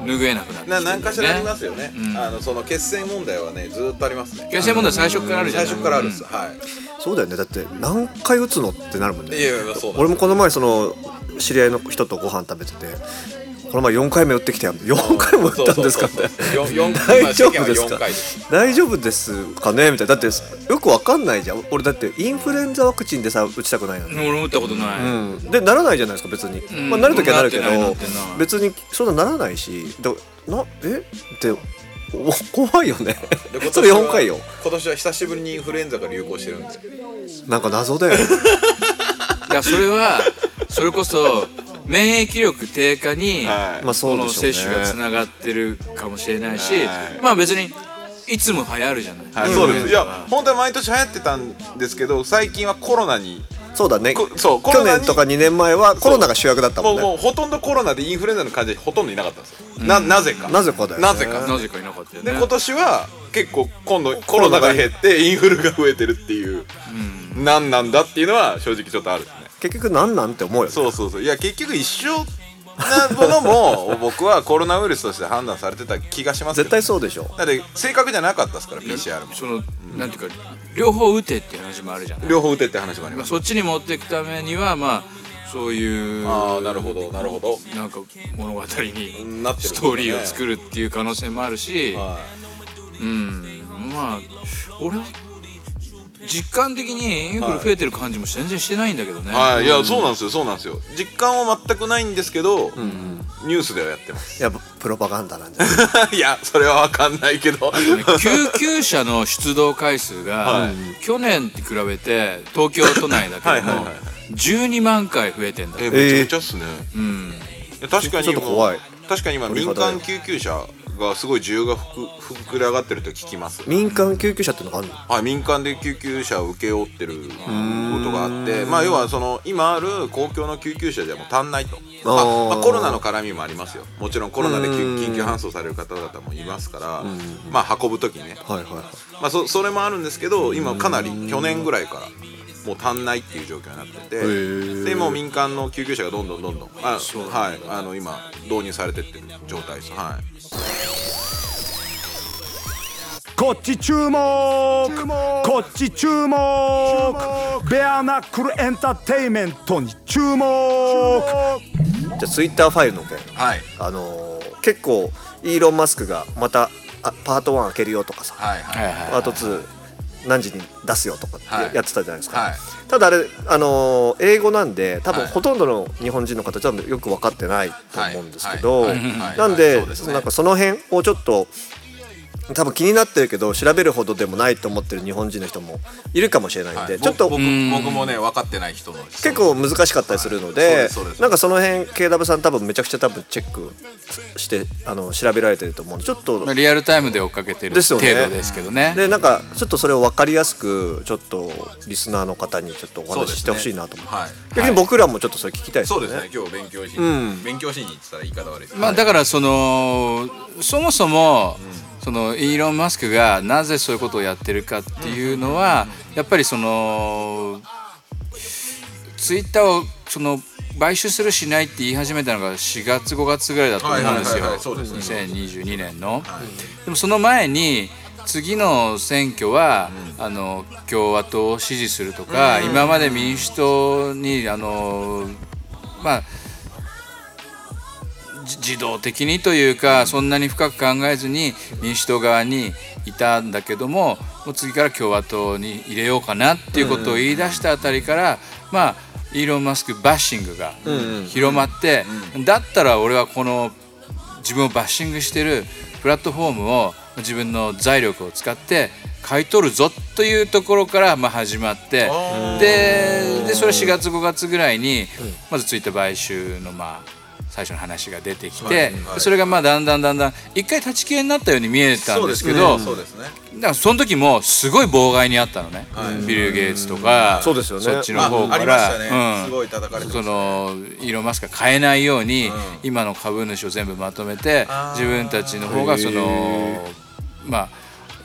Speaker 2: 拭えなくなって
Speaker 3: な
Speaker 2: る
Speaker 3: 何かしらありますよね、
Speaker 2: うん。
Speaker 3: あのその血栓問題はねずーっとありますね。
Speaker 2: 血栓問題最初からあるじゃない。
Speaker 3: 最初からあるんです、はい。
Speaker 1: そうだよね。だって何回打つのってなるもんね。
Speaker 3: いやいやそう
Speaker 1: 俺もこの前その知り合いの人とご飯食べててこの前4回目打ってきて4回も打ったんですか大丈夫ですか？大丈夫ですかね？みたいな。だってよくわかんないじゃん。俺だってインフルエンザワクチンでさ打ちたくないのに。
Speaker 2: 俺も打ったことない、
Speaker 1: うん、でならないじゃないですか別に、
Speaker 2: ん
Speaker 1: まあ、なる時はなるけど別にそんなならないし。だなえ？ってお怖いよね。それ
Speaker 3: 年は
Speaker 1: 4回よ。
Speaker 3: 今年は久しぶりにインフルエンザが流行してるんで
Speaker 1: なんか謎だよ
Speaker 2: いやそれはそれこそ免疫力低下に、
Speaker 3: はい。
Speaker 1: まあそ
Speaker 2: この
Speaker 1: うでしょうね。
Speaker 2: 接種がつながってるかもしれないし、
Speaker 3: はい。
Speaker 2: まあ別にいつも流行るじゃない、
Speaker 3: はい、そうです。いや本当は毎年流行ってたんですけど最近はコロナに
Speaker 1: そうだね。
Speaker 3: こそうコ
Speaker 1: 去
Speaker 3: ロナに
Speaker 1: 年とか2年前はコロナが主役だったもんね。
Speaker 3: もうもうほとんどコロナでインフルエンザの患者ほとんどいなかったんですよ、ななぜか。
Speaker 1: なぜかだよね。
Speaker 3: なぜか。
Speaker 2: なぜかいなかったよね。
Speaker 3: で今年は結構今度コロナが減ってインフルが増えてるっていう、何なんだっていうのは正直ちょっとある
Speaker 1: 結局なんなんって思うよね。
Speaker 3: そうそうそう。いや結局一緒なものも僕は コロナウイルスとして判断されてた気がしますけど。
Speaker 1: 絶対そうでしょ。
Speaker 3: だって正確じゃなかったですから PCR も。
Speaker 2: そのなんていうか両方打てっていう話もあるじゃない、
Speaker 3: 両方打てって話もあり
Speaker 2: まあ、
Speaker 3: ます
Speaker 2: そっちに持っていくためにはまあそういう
Speaker 3: ああなるほどなるほど。
Speaker 2: なんか物語に
Speaker 3: なってる
Speaker 2: ストーリーを作るっていう可能性もあるし、
Speaker 3: は
Speaker 2: うん。まあ俺は実感的にインフル増えてる感じも全然してないんだけどね、
Speaker 3: い、はい、いやそうなんですよ。そうなんですよ。実感は全くないんですけど、ニュースではやってます。
Speaker 1: いやプロパガンダなんじゃない？
Speaker 3: いやそれは分かんないけど。
Speaker 2: 救急車の出動回数が、
Speaker 3: はい。
Speaker 2: 去年に比べて東京都内だけども12万回増えてんだ
Speaker 3: えめちゃくちゃっすね、
Speaker 2: うん。
Speaker 3: いや確かに
Speaker 1: ちょっと怖い
Speaker 3: 確かに今民間救急車がすごい需要がふく膨れ上がってると聞きます。
Speaker 1: 民間救急車ってのがあるの？
Speaker 3: はい、民間で救急車を請け負ってることがあってまあ要はその今ある公共の救急車じゃもう足んないと。まあまあコロナの絡みもありますよ。もちろんコロナで緊急搬送される方々もいますからまあ運ぶ時ね。
Speaker 1: はいはいはい。
Speaker 3: まあそそれもあるんですけど今かなり去年ぐらいからもう足んないっていう状況になってて
Speaker 1: ー。
Speaker 3: でもう民間の救急車がどんどんどんどんあはいあの今導入されてってる状態です。はい。
Speaker 4: こっち注目。こっち注目。ベアナックルエンターテイメントに注目。
Speaker 1: じゃあツイッターファイルの件。
Speaker 3: はい。
Speaker 1: あのー結構イーロン・マスクがまたあパート1開けるよとかさ。
Speaker 3: はいはい。
Speaker 2: はいはい
Speaker 1: パート2何時に出すよとかやってたじゃないですか、
Speaker 3: はい。
Speaker 1: ただあれ、あのー英語なんで多分
Speaker 3: はい。
Speaker 1: ほとんどの日本人の方ちょっとよく分かってないと思うんですけど、なんで,、
Speaker 3: ね。
Speaker 1: なんかその辺をちょっと多分気になってるけど調べるほどでもないと思ってる日本人の人もいるかもしれないんで、
Speaker 3: はい
Speaker 1: ちょっと
Speaker 3: 僕僕もね分かってない人の
Speaker 1: 結構難しかったりするの
Speaker 3: はい
Speaker 1: で,、
Speaker 3: そうですそうです。
Speaker 1: なんかその辺 KW さん多分めちゃくちゃ多分チェックしてあの調べられてると思うんでちょっと
Speaker 2: まあリアルタイムで追っかけてる
Speaker 1: ですよね。
Speaker 2: 程度ですけどね。
Speaker 1: でなんかちょっとそれを分かりやすくちょっとリスナーの方にちょっとお話ししてほしいなと思って、
Speaker 3: はい。
Speaker 1: 逆に僕らもちょっとそれ聞きたいですよね。
Speaker 3: そうですね。今日勉強しに、
Speaker 1: うん
Speaker 3: 勉強しに行ってたら言い方悪いです。
Speaker 2: まあだからそのそもそもそのイーロン・マスクがなぜそういうことをやってるかっていうのはやっぱりそのツイッターをその買収するしないって言い始めたのが4月5月ぐらいだと思うんですよ。
Speaker 3: はいはいはいはいそうですね。
Speaker 2: 2022年の。でもその前に次の選挙は、あの共和党を支持するとか、今まで民主党にあのまあじ自動的にというか、そんなに深く考えずに民主党側にいたんだけどももう次から共和党に入れようかなっていうことを言い出したあたりから、まあイーロン・マスクバッシングが広まって、だったら俺はこの自分をバッシングしてるプラットフォームを自分の財力を使って買い取るぞというところからまあ始まってででそれ4月5月ぐらいにまずツイッター買収のまあ最初の話が出てきてそれがまあだんだんだんだん一回立ち消えになったように見えたんですけど
Speaker 3: そうですね。
Speaker 2: だからその時もすごい妨害にあったのね、ビル・ゲイツとか
Speaker 1: そうですよね。
Speaker 2: そっちの方から、そのイーロン・マスクが買えないように、今の株主を全部まとめて自分たちの方がそのまあ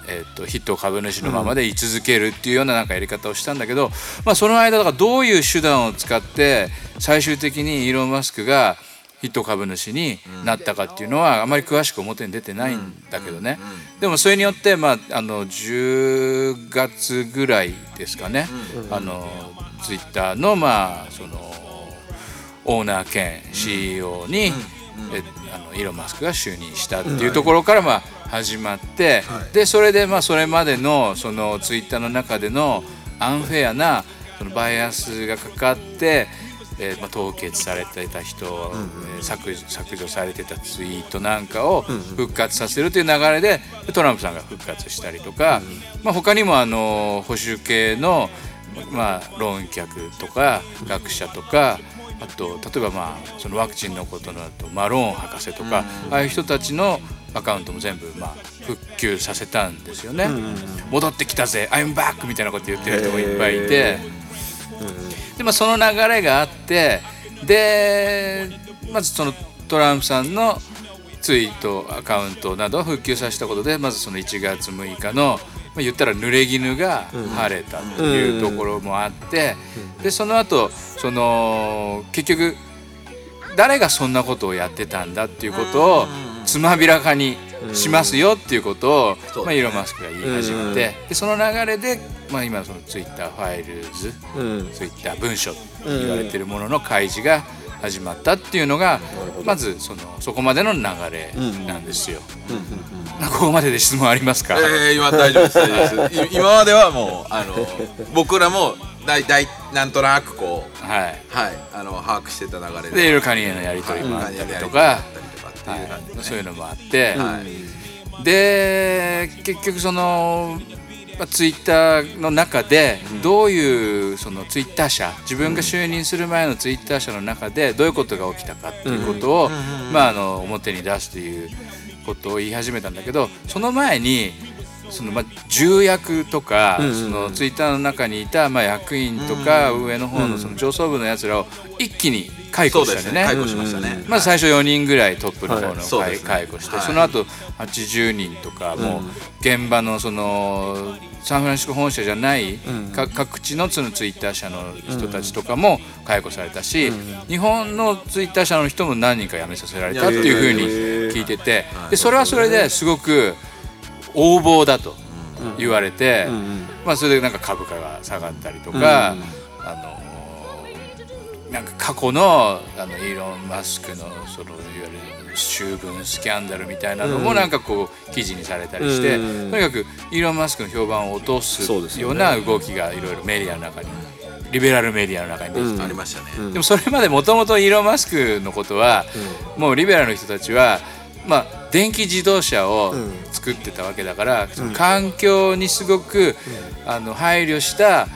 Speaker 2: えっと筆頭株主のままで居続けるっていうようななんかやり方をしたんだけど、まあ、その間だからどういう手段を使って最終的にイーロン・マスクが筆頭株主になったかっていうのはあまり詳しく表に出てないんだけどね。でもそれによってまああの10月ぐらいですかね。あのツイッターのまあそのオーナー兼 CEO に、えあのイーロン・マスクが就任したっていうところからまあ始まって、でそれでまあそれまでのそのツイッターの中でのアンフェアなそのバイアスがかかって、えーまあ、凍結されてた人、えー削除削除されてたツイートなんかを復活させるという流れでトランプさんが復活したりとか、まあ、他にもあの保守系の、まあ、論客とか学者とかあと例えばまあそのワクチンのことのだとマローン博士とか、ああいう人たちのアカウントも全部まあ復旧させたんですよね。戻ってきたぜ I'm back みたいなこと言ってる人もいっぱいいて。でまあその流れがあってでまずそのトランプさんのツイートアカウントなどを復旧させたことでまずその1月6日の、まあ、言ったら濡れ衣が晴れたというところもあってでその後その結局誰がそんなことをやってたんだっていうことをつまびらかにしますよっていうことを、まあ、イーロン・マスクが言い始めてでその流れで、まあ、今そのツイッターファイルズ、ツイッター文書と言われてるものの開示が始まったっていうのがまずそのそこまでの流れなんですよ。ここまでで質問ありますか、
Speaker 3: えー、今大丈夫です。大丈夫です。い 今まではもうあの僕らも大体なんとなくこう
Speaker 2: はい。
Speaker 3: はいあの把握してた流れ
Speaker 2: で。いろいろカニエのやり取りもあったりとか、
Speaker 3: はい。
Speaker 2: そういうのもあって、
Speaker 3: はい
Speaker 2: で結局その、まあ、ツイッターの中でどういうそのツイッター社自分が就任する前のツイッター社の中でどういうことが起きたかっていうことを、まあ、あの表に出すということを言い始めたんだけどその前にそのまあ重役とか、そのツイッターの中にいたまあ役員とか、上の方のその上層部のやつらを一気に解雇したんでね。
Speaker 3: 解雇しましたね。
Speaker 2: まず最初4人ぐらいトップの方の解雇して、
Speaker 3: はい。
Speaker 2: その後80人とかもう現場のそのサンフランシスコ本社じゃない、か各地のそのツイッター社の人たちとかも解雇されたし、日本のツイッター社の人も何人か辞めさせられたっていうふうに聞いててでそれはそれですごく横暴だと言われて、まあ、それでなんか株価が下がったりとか、あのなんか過去のあのイーロン・マスクのそのいわゆる醜聞スキャンダルみたいなのもなんかこう記事にされたりして、
Speaker 1: うん。
Speaker 2: とにかくイーロン・マスクの評判を落とす
Speaker 1: よ
Speaker 2: うな動きがいろいろメディアの中にリベラルメディアの中にできて
Speaker 3: ありましたね、
Speaker 2: でもそれまでもともとイーロン・マスクのことは、もうリベラルの人たちは、まあ、電気自動車を作ってたわけだから、その環境にすごく、あの配慮した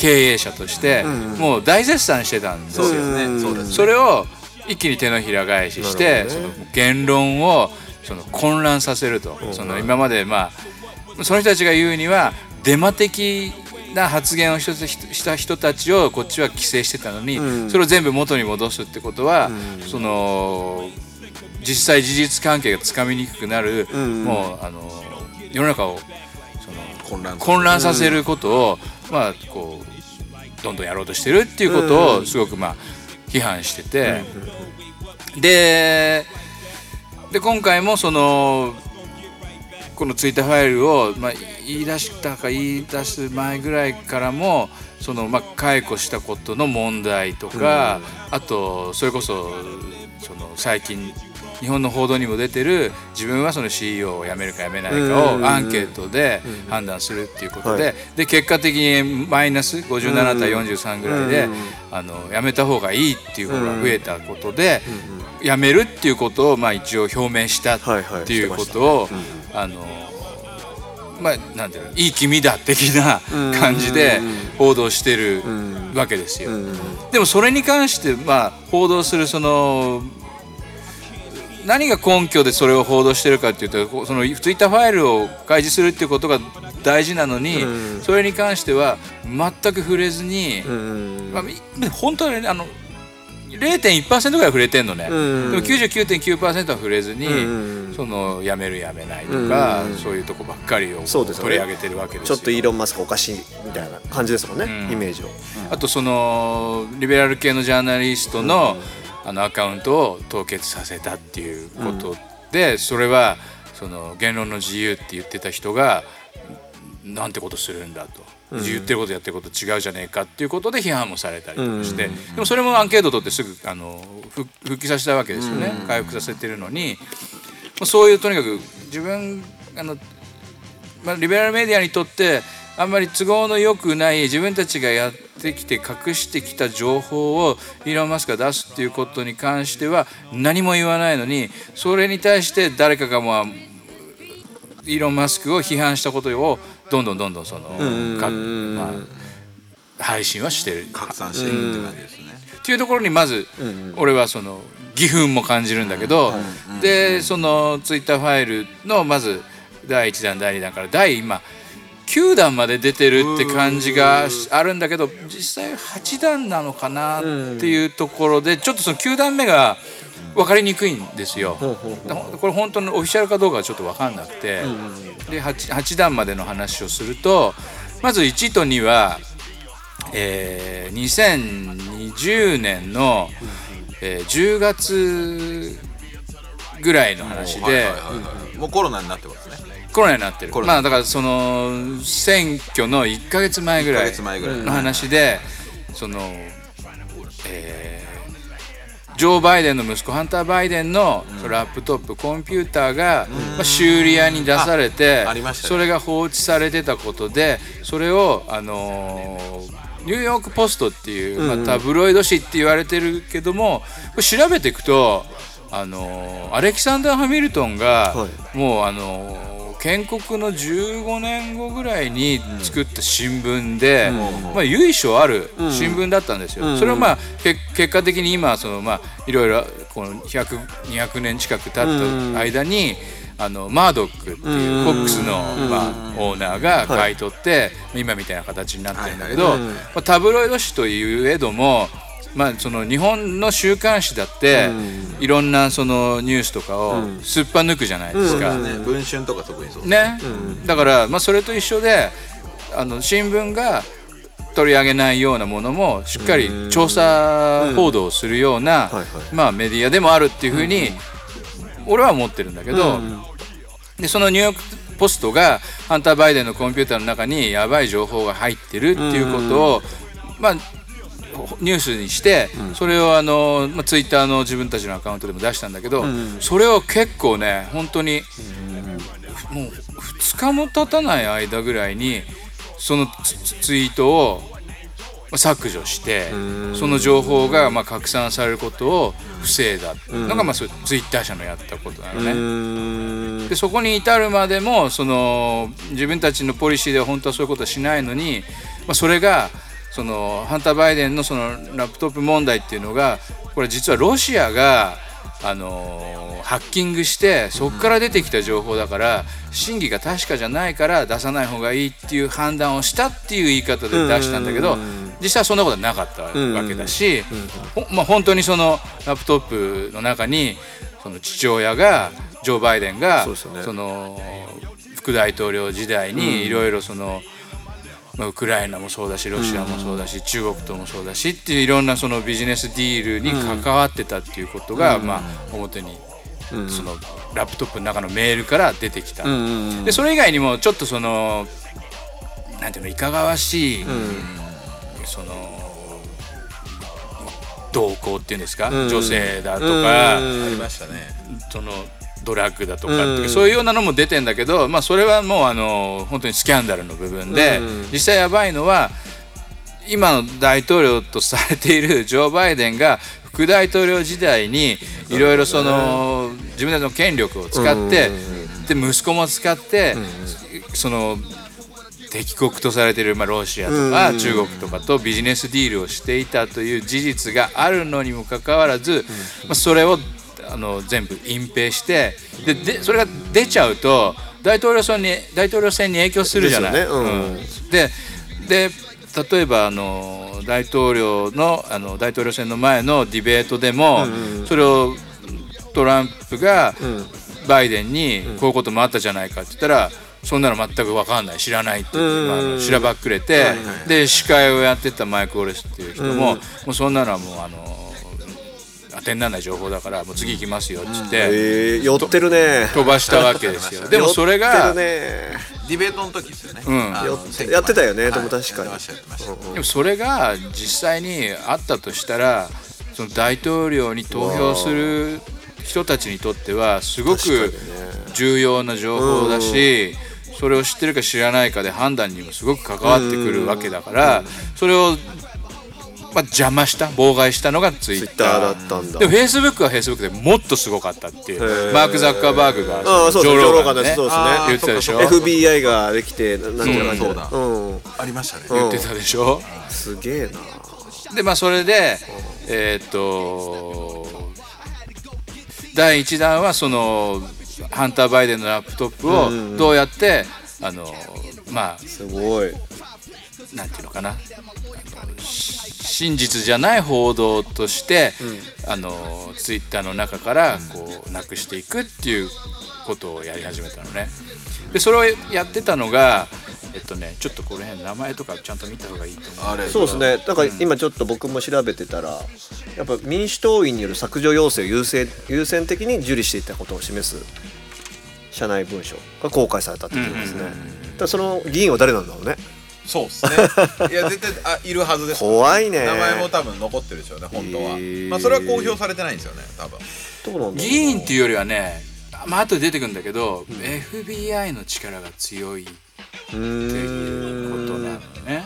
Speaker 2: 経営者として、もう大絶賛してたんですよ。
Speaker 3: そうですね。そうですね。
Speaker 2: それを一気に手のひら返しして、その言論をその混乱させると、その今までまあその人たちが言うにはデマ的な発言を一つした人たちをこっちは規制してたのに、それを全部元に戻すってことは、その実際事実関係がつかみにくくなる、もうあの世の中をその
Speaker 3: 混乱
Speaker 2: 混乱させることを、まあこうどんどんやろうとしてるっていうことをすごくまあ批判してて、でで今回もそのこのツイッターファイルを、まあ、言い出したか言い出す前ぐらいからもその、まあ、解雇したことの問題とか、あとそれこそその最近日本の報道にも出てる自分はその CEO を辞めるか辞めないかをアンケートで判断するっていうことで,、
Speaker 1: はい
Speaker 2: で結果的にマイナス57対43ぐらいで、あの辞めた方がいいっていう方が増えたことで、辞めるっていうことをまあ一応表明したっていうことを、あのまあなんていうのいい気味だ的な感じで報道してるわけですよ。でもそれに関してまあ報道するその何が根拠でそれを報道してるかっていうとそのツイッターファイルを開示するっていうことが大事なのに、それに関しては全く触れずに、まあ、い本当はねあの0.1%ぐらい触れてんのね、
Speaker 1: うん。
Speaker 2: でも99.9%は触れずに、
Speaker 1: うん。
Speaker 2: そのやめるやめないとか、
Speaker 1: うん。
Speaker 2: そういうとこばっかりを
Speaker 1: そうですよね。
Speaker 2: 取り上げてるわけですよ。
Speaker 1: ちょっとイーロン・マスクおかしいみたいな感じですもんね、
Speaker 2: うん。
Speaker 1: イメージを。
Speaker 2: あとそのリベラル系のジャーナリストの,、あのアカウントを凍結させたっていうことで、それはその言論の自由って言ってた人がなんてことするんだと。言ってることやってること違うじゃねえかっていうことで批判もされたりとかして、でもそれもアンケート取ってすぐあの復復帰させたわけですよね、回復させてるのに。そういうとにかく自分あのまあ、リベラルメディアにとってあんまり都合の良くない自分たちがやってきて隠してきた情報をイーロン・マスクが出すっていうことに関しては何も言わないのにそれに対して誰かがまあイーロン・マスクを批判したことをどんどんどんどんそのかまあ、配信はしてる。
Speaker 3: 拡散してるって感じですね。
Speaker 2: っていうところにまず俺はその義憤も感じるんだけどでそのツイッターファイルのまず第1弾第2弾から第今9段まで出てるって感じがあるんだけど実際8段なのかなっていうところでちょっとその9段目が分かりにくいんですよ。これ本当のオフィシャルかどうかはちょっと分かんなくて。で 8, 8段までの話をするとまず1と2は、えー、2020年の、えー、10月ぐらいの話で。
Speaker 3: もうコロナになってますね
Speaker 2: コロナになってる。まあだからその選挙の1か月前ぐら
Speaker 3: 1ヶ
Speaker 2: い。の話でそのえージョー・バイデンの息子ハンター・バイデンのラップトップコンピューターが、まあ、修理屋に出されてそれが放置されてたことでそれをあのーニューヨーク・ポストっていう、まあ、タブロイド紙って言われてるけども調べていくとあのーアレキサンダー・ハミルトンが、
Speaker 1: は
Speaker 2: もうあのー建国の15年後ぐらいに作った新聞で、まあ、由緒ある新聞だったんですよ。それをまあけ結果的に今そのまあいろいろこの100200年近く経った間に、あのマードックっていうフォックスの、まあ、オーナーが買い取って、今みたいな形になってるんだけど、まあ、タブロイド紙といえどもまあ、その日本の週刊誌だって、いろんなそのニュースとかをすっぱ抜くじゃないですか。
Speaker 3: ね。文春とか特にそう
Speaker 2: ね、だから、まあ、それと一緒であの新聞が取り上げないようなものもしっかり調査報道をするような、まあ、メディアでもあるっていうふうに俺は思ってるんだけど、でそのニューヨーク・ポストがハンター・バイデンのコンピューターの中にやばい情報が入ってるっていうことを、まあニュースにして、それをあの、まあ、ツイッターの自分たちのアカウントでも出したんだけど、それを結構ね本当に、もう2日も経たない間ぐらいにそのツツイートをまあ削除してその情報がまあ拡散されることを防いだ。のがまあそうツイッター社のやったことなのね。でそこに至るまでもその自分たちのポリシーでは本当はそういうことはしないのに、まあ、それがそのハンター・バイデンのそのラップトップ問題っていうのがこれ実はロシアがあのハッキングしてそこから出てきた情報だから真偽が確かじゃないから出さない方がいいっていう判断をしたっていう言い方で出したんだけど実際はそんなことはなかったわけだし、ほまあ、本当にそのラップトップの中にその父親がジョー・バイデンが
Speaker 1: そ
Speaker 2: の副大統領時代にいろいろその、まあ、ウクライナもそうだしロシアもそうだし、中国ともそうだしっていういろんなそのビジネスディールに関わってたっていうことが、まあ、表に、そのラップトップの中のメールから出てきた。でそれ以外にもちょっとそのなんていうのいかがわしい、その動向っていうんですか、女性だとか。
Speaker 3: ありましたね。
Speaker 2: そのドラッグだとかそういうようなのも出てんだけど、まあ、それはもうあの本当にスキャンダルの部分で、実際やばいのは今の大統領とされている ジョー・バイデンが副大統領時代にいろいろその自分たちの権力を使ってで息子も使ってその敵国とされている、まあ、ロシアとか中国とかとビジネスディールをしていたという事実があるのにもかかわらず、まあ、それをあの全部隠蔽してででそれが出ちゃうと大統領選に大統領選に影響するじゃない。
Speaker 1: でね。うん。
Speaker 2: うん。でで例えばあの大統領のあの大統領選の前のディベートでも、それをトランプがバイデンにこういうこともあったじゃないかって言ったら、そんなの全く分かんない知らないってまあしらばっくれて、で司会をやってたマイク・オレスっていう人も、もうそんなのはもうあの当てにならない情報だからもう次行きますよっつって、
Speaker 1: えー、寄ってるね。
Speaker 2: 飛ばしたわけですよ。でもそれが、
Speaker 3: ディベートの時ですよね、
Speaker 1: やってたよねでも
Speaker 3: はい
Speaker 1: 確かに。
Speaker 2: でもそれが実際にあったとしたらその大統領に投票する人たちにとってはすごく重要な情報だし、それを知ってるか知らないかで判断にもすごく関わってくるわけだから、それを、まあ、邪魔した妨害したのがツイッタ
Speaker 1: ー。だ
Speaker 2: ー
Speaker 1: ったんだ。
Speaker 2: でもフェイスブックはフェイスブックでもっとすごかったっていう。
Speaker 1: ー。
Speaker 2: マーク・ザッカーバーグが
Speaker 1: ああそうそう
Speaker 2: 上
Speaker 1: 上郎官
Speaker 2: 郎官でね。言ってたでしょ
Speaker 1: ？FBI ができてななん。ていう感じ
Speaker 3: そうだ。
Speaker 1: うん。
Speaker 3: ありましたね、
Speaker 2: 言ってたでしょ、
Speaker 1: すげえな。
Speaker 2: でまあそれでえーっと第1弾はそのハンター・バイデンのラップトップをどうやって、あのまあ
Speaker 1: すごい。
Speaker 2: なんていうのかな真実じゃない報道として、あのツイッターの中からこうなくしていくっていうことをやり始めたのね。でそれをやってたのがえっとねちょっとこの辺名前とかちゃんと見た方がいいと思う。
Speaker 3: あれ。
Speaker 1: そうですね。だから今ちょっと僕も調べてたらやっぱ民主党員による削除要請を優先優先的に受理していたことを示す社内文書が公開されたってことですね、だからその議員は誰なんだろうね
Speaker 3: そうですね。いや絶対あいるはずです
Speaker 1: 怖いね。
Speaker 3: 名前も多分残ってるでしょうね本当は、
Speaker 1: へー
Speaker 3: まあそれは公表されてないんですよね多分。
Speaker 1: どうなんだ。ろう
Speaker 2: 議員っていうよりはねまあ後で出てくるんだけど、FBI の力が強いって
Speaker 1: う
Speaker 2: いうことなのね。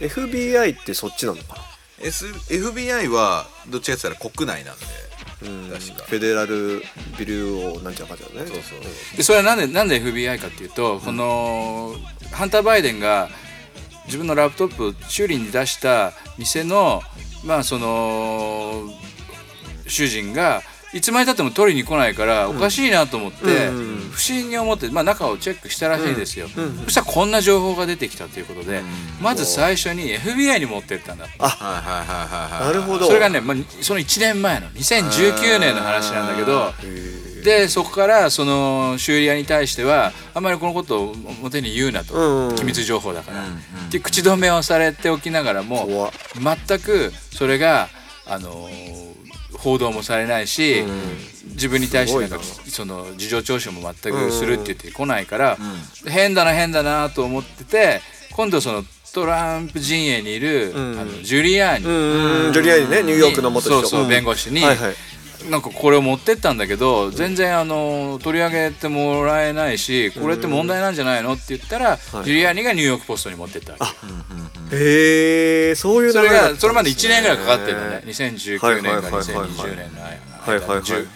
Speaker 1: FBI ってそっちなのかな
Speaker 3: ？S FBI はどっちかって言ったら国内なんで
Speaker 1: うん。
Speaker 3: 確か。
Speaker 1: フェデラルビルをなんちゃらかんちゃらね。
Speaker 3: そうそう
Speaker 2: でそれはなんでなんで FBI かっていうと、このハンター・バイデンが自分のラップトップを修理に出した店のまあその主人がいつまでたっても取りに来ないからおかしいなと思って、不審に思って、まあ、中をチェックしたらしいですよ、そしたらこんな情報が出てきたということで、まず最初に FBI に持ってったんだって。
Speaker 3: はいはいはいはいはい。
Speaker 1: なるほど。
Speaker 2: それがね、まあ、その1年前の2019年の話なんだけどでそこからその修理屋に対してはあんまりこのことを表に言うなと、
Speaker 1: うんうん
Speaker 2: 機密情報だから、っていう口止めをされておきながらも全くそれが、あのー報道もされないし、自分に対してなんかその事情聴取も全くするって言ってこないから、変だな変だなと思ってて今度そのトランプ陣営にいる、
Speaker 1: ん。
Speaker 2: あのジュリアーニ、
Speaker 1: うんジュリアーニねニューヨークの元
Speaker 2: そうそう
Speaker 1: うん。
Speaker 2: 弁護士に、
Speaker 1: はいはい
Speaker 2: なんかこれを持ってったんだけど全然あの取り上げてもらえないしこれって問題なんじゃないのって言ったら、ジュリアーニがニューヨーク・ポストに持ってったわけ。
Speaker 1: へえそういう
Speaker 2: それがそれまで1年ぐらいかかってるのね。2019年から
Speaker 1: はいはいはいはい。
Speaker 2: 2020年の
Speaker 1: はいはいはい。
Speaker 2: 間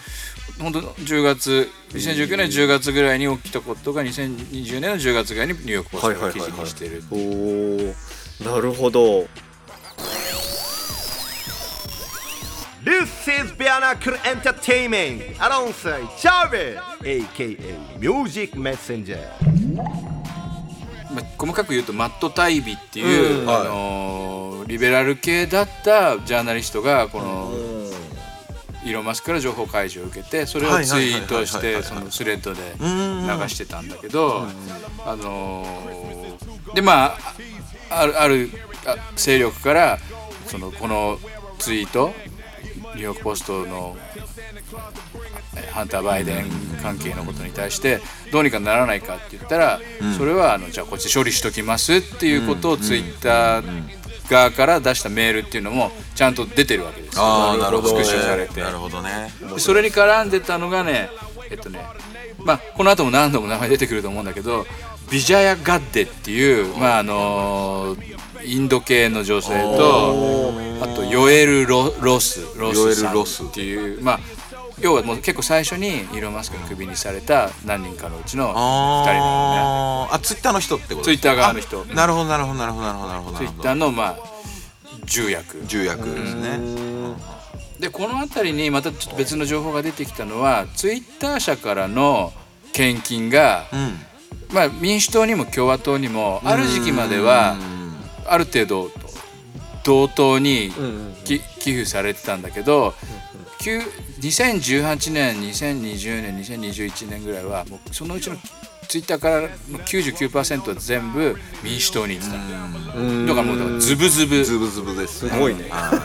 Speaker 2: 本当10月2019年10月ぐらいに起きたことが2020年の10月ぐらいにニューヨーク・ポストが記事にしてる
Speaker 1: おおなるほど
Speaker 4: This is Bianacle Entertainment. Alongside Chave aka Music Messenger.
Speaker 2: まあ、細かく言うとマット・タイビっていう、
Speaker 1: うん。
Speaker 2: あのーリベラル系だったジャーナリストがこのイーロン・マスクから情報開示を受けてそれをツイートし
Speaker 3: はいはいはいはいはい
Speaker 2: てそのスレッドで流してたんだけどあのーでまああるあるあ勢力からそのこのツイートニューヨーク・ポストのえハンター・バイデン関係のことに対してどうにかならないかって言ったら、それはあのじゃあこっち処理しときますっていうことをツイッター側から出したメールっていうのもちゃんと出てるわけです。よ
Speaker 3: ああなるほど。
Speaker 2: スクショされて。
Speaker 3: なるほどね。
Speaker 2: でそれに絡んでたのがねえっとねまあこの後も何度も名前出てくると思うんだけどビジャヤ・ガッデっていうまああのインド系の女性とあとヨエルロ・ロスロスさんっていうまあ要はもう結構最初にイーロン・マスクがクビにされた何人かのうちの2人なのね。
Speaker 3: あツイッターの人ってこと
Speaker 2: ツイッター側の人。
Speaker 3: あなるほどなるほどなるほどなるほどなるほど
Speaker 2: ツイッターのまあ重役。
Speaker 3: 重役ですね。
Speaker 2: でこの辺りにまたちょっと別の情報が出てきたのはツイッター社からの献金が、
Speaker 3: うん
Speaker 2: まあ、民主党にも共和党にもある時期まではある程度同等にき寄付されてたんだけどきゅう2018年2020年2021年ぐらいはもうそのうちのツイッターからの99%は全部民主党に行ってた。だからもうズブズブ。
Speaker 3: ズブズブです
Speaker 1: すごいね。
Speaker 3: は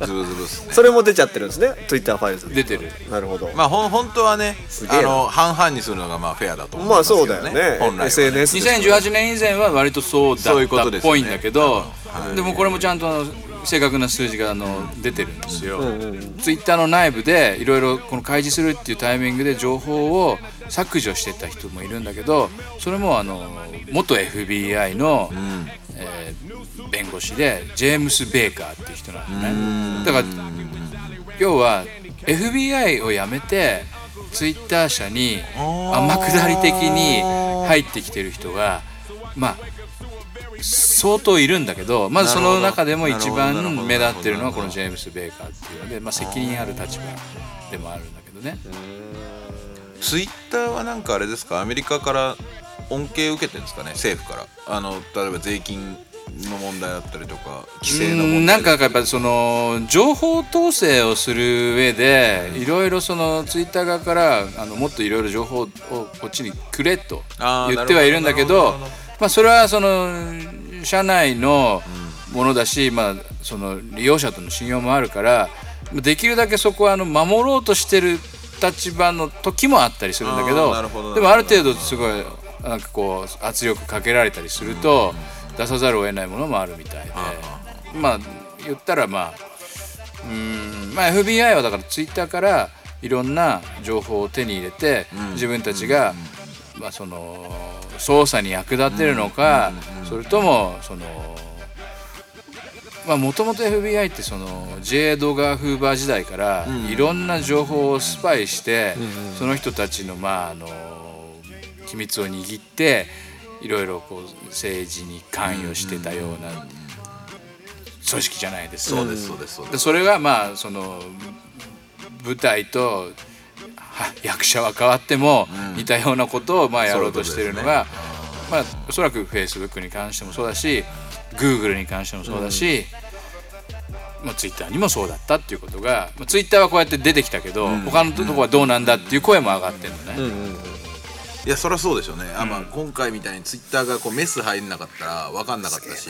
Speaker 3: いズブズブですね。
Speaker 1: それも出ちゃってるんですね。Twitter ファイルズ
Speaker 2: 出てる。
Speaker 1: なるほど。
Speaker 3: まあほん本当はねあの半々にするのがまあフェアだと思い
Speaker 1: まあそうだよね。
Speaker 3: 本来はね。
Speaker 1: SNS ですから
Speaker 2: 2018年以前は割とそうだ
Speaker 3: そういう
Speaker 2: ったっ
Speaker 3: ことですよね。
Speaker 2: ぽいんだけど
Speaker 3: はい。
Speaker 2: でもこれもちゃんと正確な数字があの出てるんですよ。ツイッターの内部でいろいろこの開示するっていうタイミングで情報を削除してた人もいるんだけどそれもあの元 FBI の、えー弁護士でジェームス・ベーカーっていう人なのね。だから要は FBI を辞めてツイッター社に天下り的に入ってきてる人がまあ相当いるんだけどまずその中でも一番目立ってるのはこのジェームス・ベーカーっていうので、まあ、責任ある立場でもあるんだけどね。
Speaker 3: ツイッターはなんかあれですか？アメリカから恩恵を受けてるんですかね？政府から。あの例えば税金の問題だったりとか規制の
Speaker 2: うん
Speaker 3: 問題
Speaker 2: なんかやっぱりその情報統制をする上でいろいろそのツイッター側からあのもっといろいろ情報をこっちにくれと言ってはいるんだけどまあそれはその社内のものだし、まあその利用者との信用もあるからできるだけそこはあの守ろうとしてる立場の時もあったりするんだけ
Speaker 3: あ
Speaker 2: どでもある程度すごいなんかこう圧力かけられたりすると出さざるを得ないものもあるみたいで。まあ言ったらまあうーんまあ FBI はだからツイッターからいろんな情報を手に入れて自分たちがまあその捜査に役立てるのかそれともそのまあもともと FBI ってその J. エドガー・フーバー時代からいろんな情報をスパイしてその人たちのまああの機密を握っていろいろこう政治に関与してたような組織じゃないですか。
Speaker 3: そうですそうで
Speaker 2: すそれがまあその舞台とは役者は変わっても似たようなことをまあやろうとしてるのが、まあおそらくフェイスブックに関してもそうだしグーグルに関してもそうだし、まあ、ツイッターにもそうだったっていうことが、まあ、ツイッターはこうやって出てきたけど、他のとこはどうなんだっていう声も上がってるのね。
Speaker 3: いやそりゃそうでしょうね、あまあ今回みたいにツイッターがこうメス入んなかったら分かんなかったし。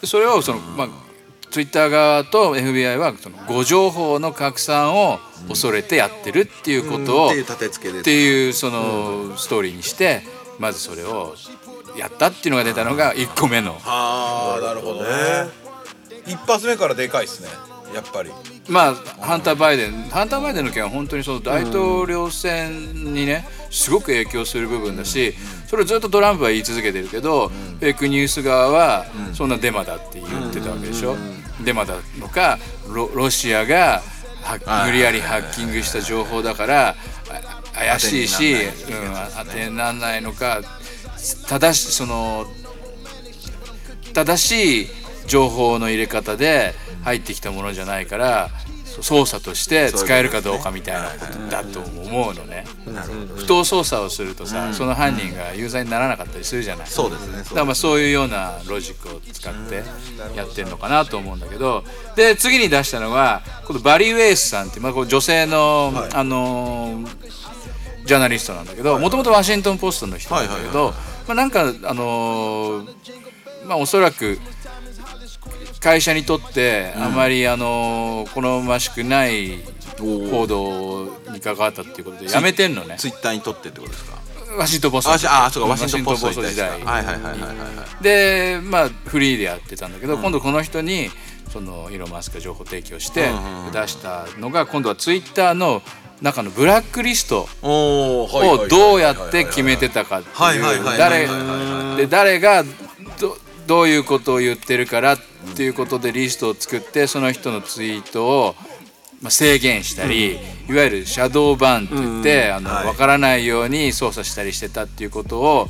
Speaker 2: でそれをその、まあ、ツイッター側と FBI はその誤情報の拡散を恐れてやってるっていうことを、
Speaker 3: っていう立て付けで
Speaker 2: っていうそのストーリーにしてまずそれをやったっていうのが出たのが1個目の。
Speaker 3: ああなるほどね。一発目からでかいっすねやっぱり。
Speaker 2: まあハンター・バイデンハンター・バイデンの件は本当にその大統領選にねすごく影響する部分だしそれをずっとトランプは言い続けてるけどフェイクニュース側はそんなデマだって言ってたわけでしょ。デマだのかロロシアがは無理やりハッキングした情報だからあ怪しいし
Speaker 3: 当てにな
Speaker 2: らないのか正しその正しい情報の入れ方で入ってきたものじゃないから操作として使えるかどうかみたいなことだと思うのね。不当操作をするとさ、その犯人が有罪にならなかったりするじゃない。
Speaker 3: そうですね
Speaker 2: だからまあそういうようなロジックを使ってやってるのかなと思うんだけど。で次に出したのがこのバリー・ウェイスさんっていう、まあ、こう女性の、あのージャーナリストなんだけどもともとワシントン・ポストの人なんだけどまあなんかあのーまあおそらく会社にとってあまり、あのー好ましくない報道に関わったっていうことでやめてんのね。
Speaker 3: ツイッターにとってってことですか？
Speaker 2: ワシントン・ポスト
Speaker 3: あそうかワシントンポスト
Speaker 2: 時代。
Speaker 3: はいはいはいはいはいはい。
Speaker 2: でまあフリーでやってたんだけど、今度この人にそのイーロン・マスクが情報提供して出したのが今度はツイッターの中のブラックリストをどうやって決めてたかって
Speaker 3: はいうはい
Speaker 2: 誰がどどういうことを言ってるからっていうことでリストを作ってその人のツイートをまあ制限したり、いわゆるシャドーバンって言って、あの分からないように操作したりしてたっていうことを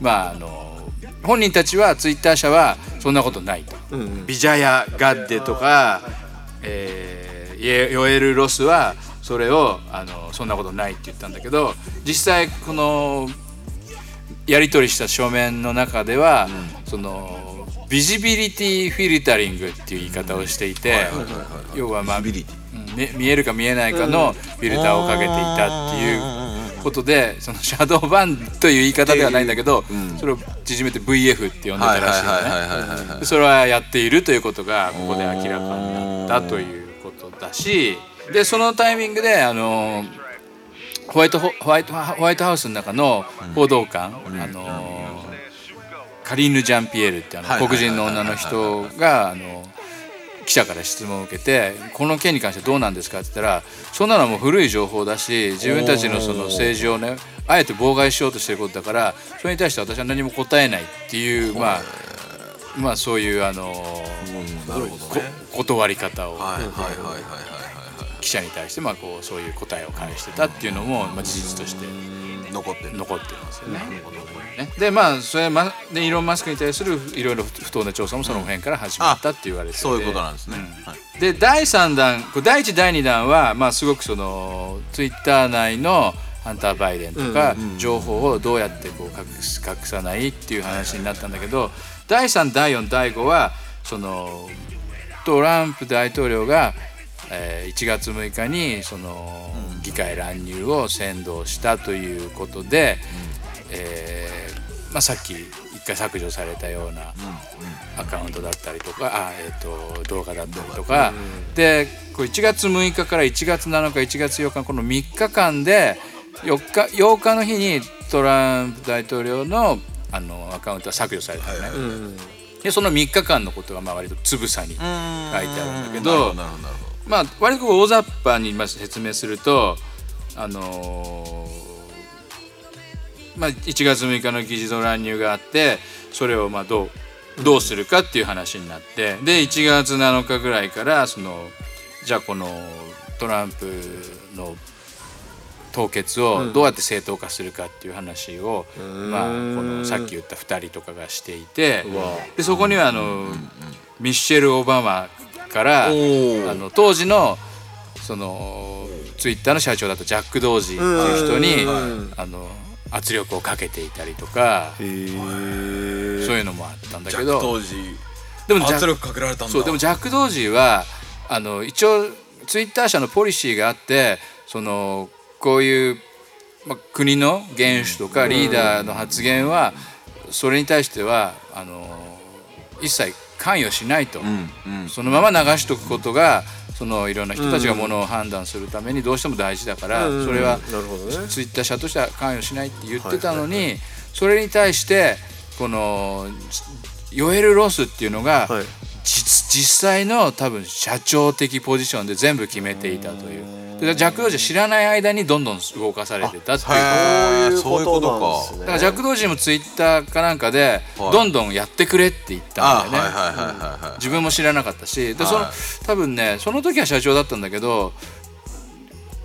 Speaker 2: まああの本人たちはツイッター社はそんなことないと。ビジャヤ・ガッデとか、えーヨエル・ロスはそれをあのそんなことないって言ったんだけど実際このやり取りした書面の中では、そのビジビリティフィルタリングっていう言い方をしていて要はまあ、見えるか見えないかのフィルターをかけていたっていうことでそのシャドーバンという言い方ではないんだけど、それを縮めて VF って呼んでたらしいのね。それはやっているということがここで明らかになったということだしでそのタイミングであのホワイトホホワイトホワイトハウスの中の報道官、あのカリーヌ・ジャンピエールってあの黒人の女の人があの記者から質問を受けて「この件に関してどうなんですか?」って言ったらそんなのはもう古い情報だし自分たちのその政治をねあえて妨害しようとしてることだからそれに対して私は何も答えないっていうまあまあそういうあの断り方を。記者に対してまあこうそういう答えを返してたっていうのもまあ事実として
Speaker 3: 残ってる。
Speaker 2: 残ってるんですよね。ね。でまあそれまでイーロン・マスクに対するいろいろ不当な調査もその辺から始まったって言われてて
Speaker 3: そういうことなんですね。はい。
Speaker 2: で第3弾第1第2弾はまあすごくそのツイッター内のハンター・バイデンとか情報をどうやってこう隠す隠さないっていう話になったんだけど第3第4第5はそのトランプ大統領が、えー1月6日にその議会乱入を先導したということで、えーまあ、さっき一回削除されたようなアカウントだったりとかあ、えー、と動画だったりとか、でこう1月6日から1月7日1月8日この3日間で4日8日の日にトランプ大統領のあのアカウントは削除されたのね。でその3日間のことがまあ割とつぶさに書いてあるんだけどまあ割と大雑把に説明するとあのーまあ1月6日の議事堂乱入があってそれをまあどうどうするかっていう話になってで1月7日ぐらいからそのじゃあこのトランプの凍結をどうやって正当化するかっていう話を、まあ、このさっき言った2人とかがしていてでそこにはあのミッシェル・オバマからあの当時のそのツイッターの社長だったジャック・ドージーっていう人にあの圧力をかけていたりとかそういうのもあったんだけど。
Speaker 3: 当時。
Speaker 2: でも
Speaker 3: 圧力かけられたんだ。
Speaker 2: そうでもジャック・ドージーはあの一応ツイッター社のポリシーがあってそのこういう、まあ、国の元首とかリーダーの発言はそれに対してはあの一切関与しないと、そのまま流しとくことがそのいろんな人たちがものを判断するためにどうしても大事だから、それはツイッター社としては関与しないって言ってたのに、それに対してこのヨエル・ロスっていうのが、
Speaker 1: はい
Speaker 2: 実実際の多分社長的ポジションで全部決めていたという。でジャック・ドージーは知らない間にどんどん動かされてたっていう。
Speaker 1: そういうことなんですね。
Speaker 2: だからジャック・ドージーもツイッターかなんかで
Speaker 3: はい。
Speaker 2: どんどんやってくれって言った
Speaker 3: あ
Speaker 2: んだよね、自分も知らなかったし。でその
Speaker 3: はい。
Speaker 2: 多分ねその時は社長だったんだけど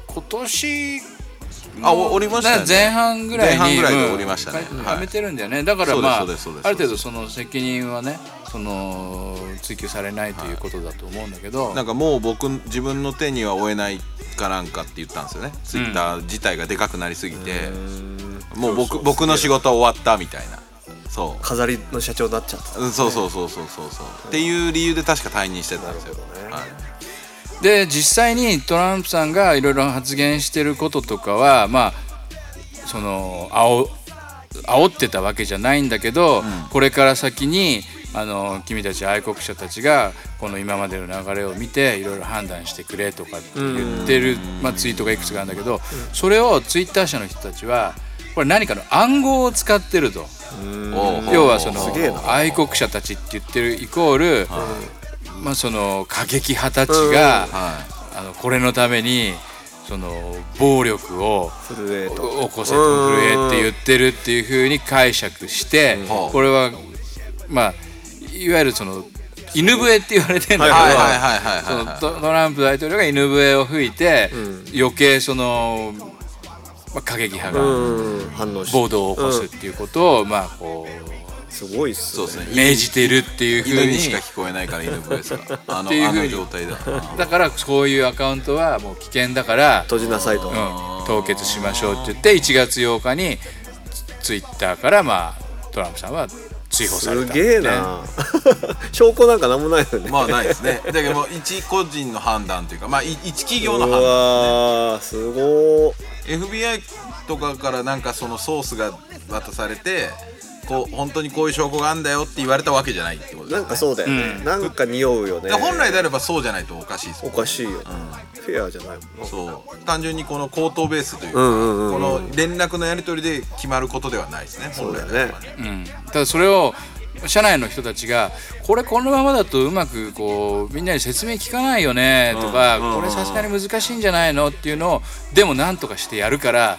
Speaker 2: 今年
Speaker 3: あおおりましたよね。
Speaker 2: 前半ぐらいに
Speaker 3: 前半ぐらいで
Speaker 2: うん
Speaker 3: おりましたね。はい
Speaker 2: やめてるんだよね。だからまあある程度その責任はねその追及されないということだと思うんだけど、
Speaker 3: なんかもう僕自分の手には負えないかなんかって言ったんですよね。ツイッター自体がでかくなりすぎて、もう僕僕の仕事は終わったみたいな。そう。
Speaker 1: 飾りの社長になっちゃった。
Speaker 3: うんそうそうそうそうそう。そうっていう理由で確か退任してたんですよ、
Speaker 1: ね。
Speaker 3: はい。
Speaker 2: で実際にトランプさんがいろいろ発言してることとかはまあその煽煽ってたわけじゃないんだけど、これから先にあの君たち愛国者たちがこの今までの流れを見ていろいろ判断してくれとかって言ってる、まあ、ツイートがいくつかあるんだけど、それをツイッター社の人たちはこれ何かの暗号を使ってると。要はその愛国者たちって言ってるイコール、まあその過激派たちが、
Speaker 3: は
Speaker 2: あのこれのためにその暴力を起こせと震えって言ってるっていうふうに解釈して
Speaker 3: うん。
Speaker 2: これはまあいわゆるその犬笛って言われてんだけど
Speaker 3: はいはいはいはい
Speaker 2: その
Speaker 3: はいはい。
Speaker 2: トトランプ大統領が犬笛を吹いて余計その、まあ、過激派が暴動を起こすっていうことをまあこう
Speaker 1: すごいっす
Speaker 3: そうですね。
Speaker 2: 命じてるっていうふう
Speaker 3: 犬に
Speaker 2: に
Speaker 3: しか聞こえないから犬笛ですからあの
Speaker 2: っていうふうに
Speaker 3: あの状態だ。な
Speaker 2: だからそういうアカウントはもう危険だから
Speaker 1: 閉じなさいと。
Speaker 2: うん、凍結しましょうって言って1月8日にツイッターからまあトランプさんは追放された。
Speaker 1: すげえな。証拠なんかなんもないよね
Speaker 3: まあないですね。だけど一個人の判断というかまあい一企業の
Speaker 1: う
Speaker 3: 判断。
Speaker 1: わーすごー。
Speaker 3: FBI とかからなんかそのソースが渡されてこう本当にこういう証拠があるんだよって言われたわけじゃないってことですね。
Speaker 1: なんかそうだよね、なんか匂うよね。
Speaker 3: で本来であればそうじゃないとおかしいですもん
Speaker 1: おかしいよ、フェアじゃないもんな。
Speaker 3: そう。単純にこの口頭ベースというか、
Speaker 1: うんうんうん
Speaker 3: この連絡のやり取りで決まることではないですね。本来であればね。
Speaker 2: うん、ただそれを社内の人たちがこれこのままだとうまくこうみんなに説明聞かないよねとか、
Speaker 3: うんうん
Speaker 2: これさすがに難しいんじゃないのっていうのをでもなんとかしてやるから、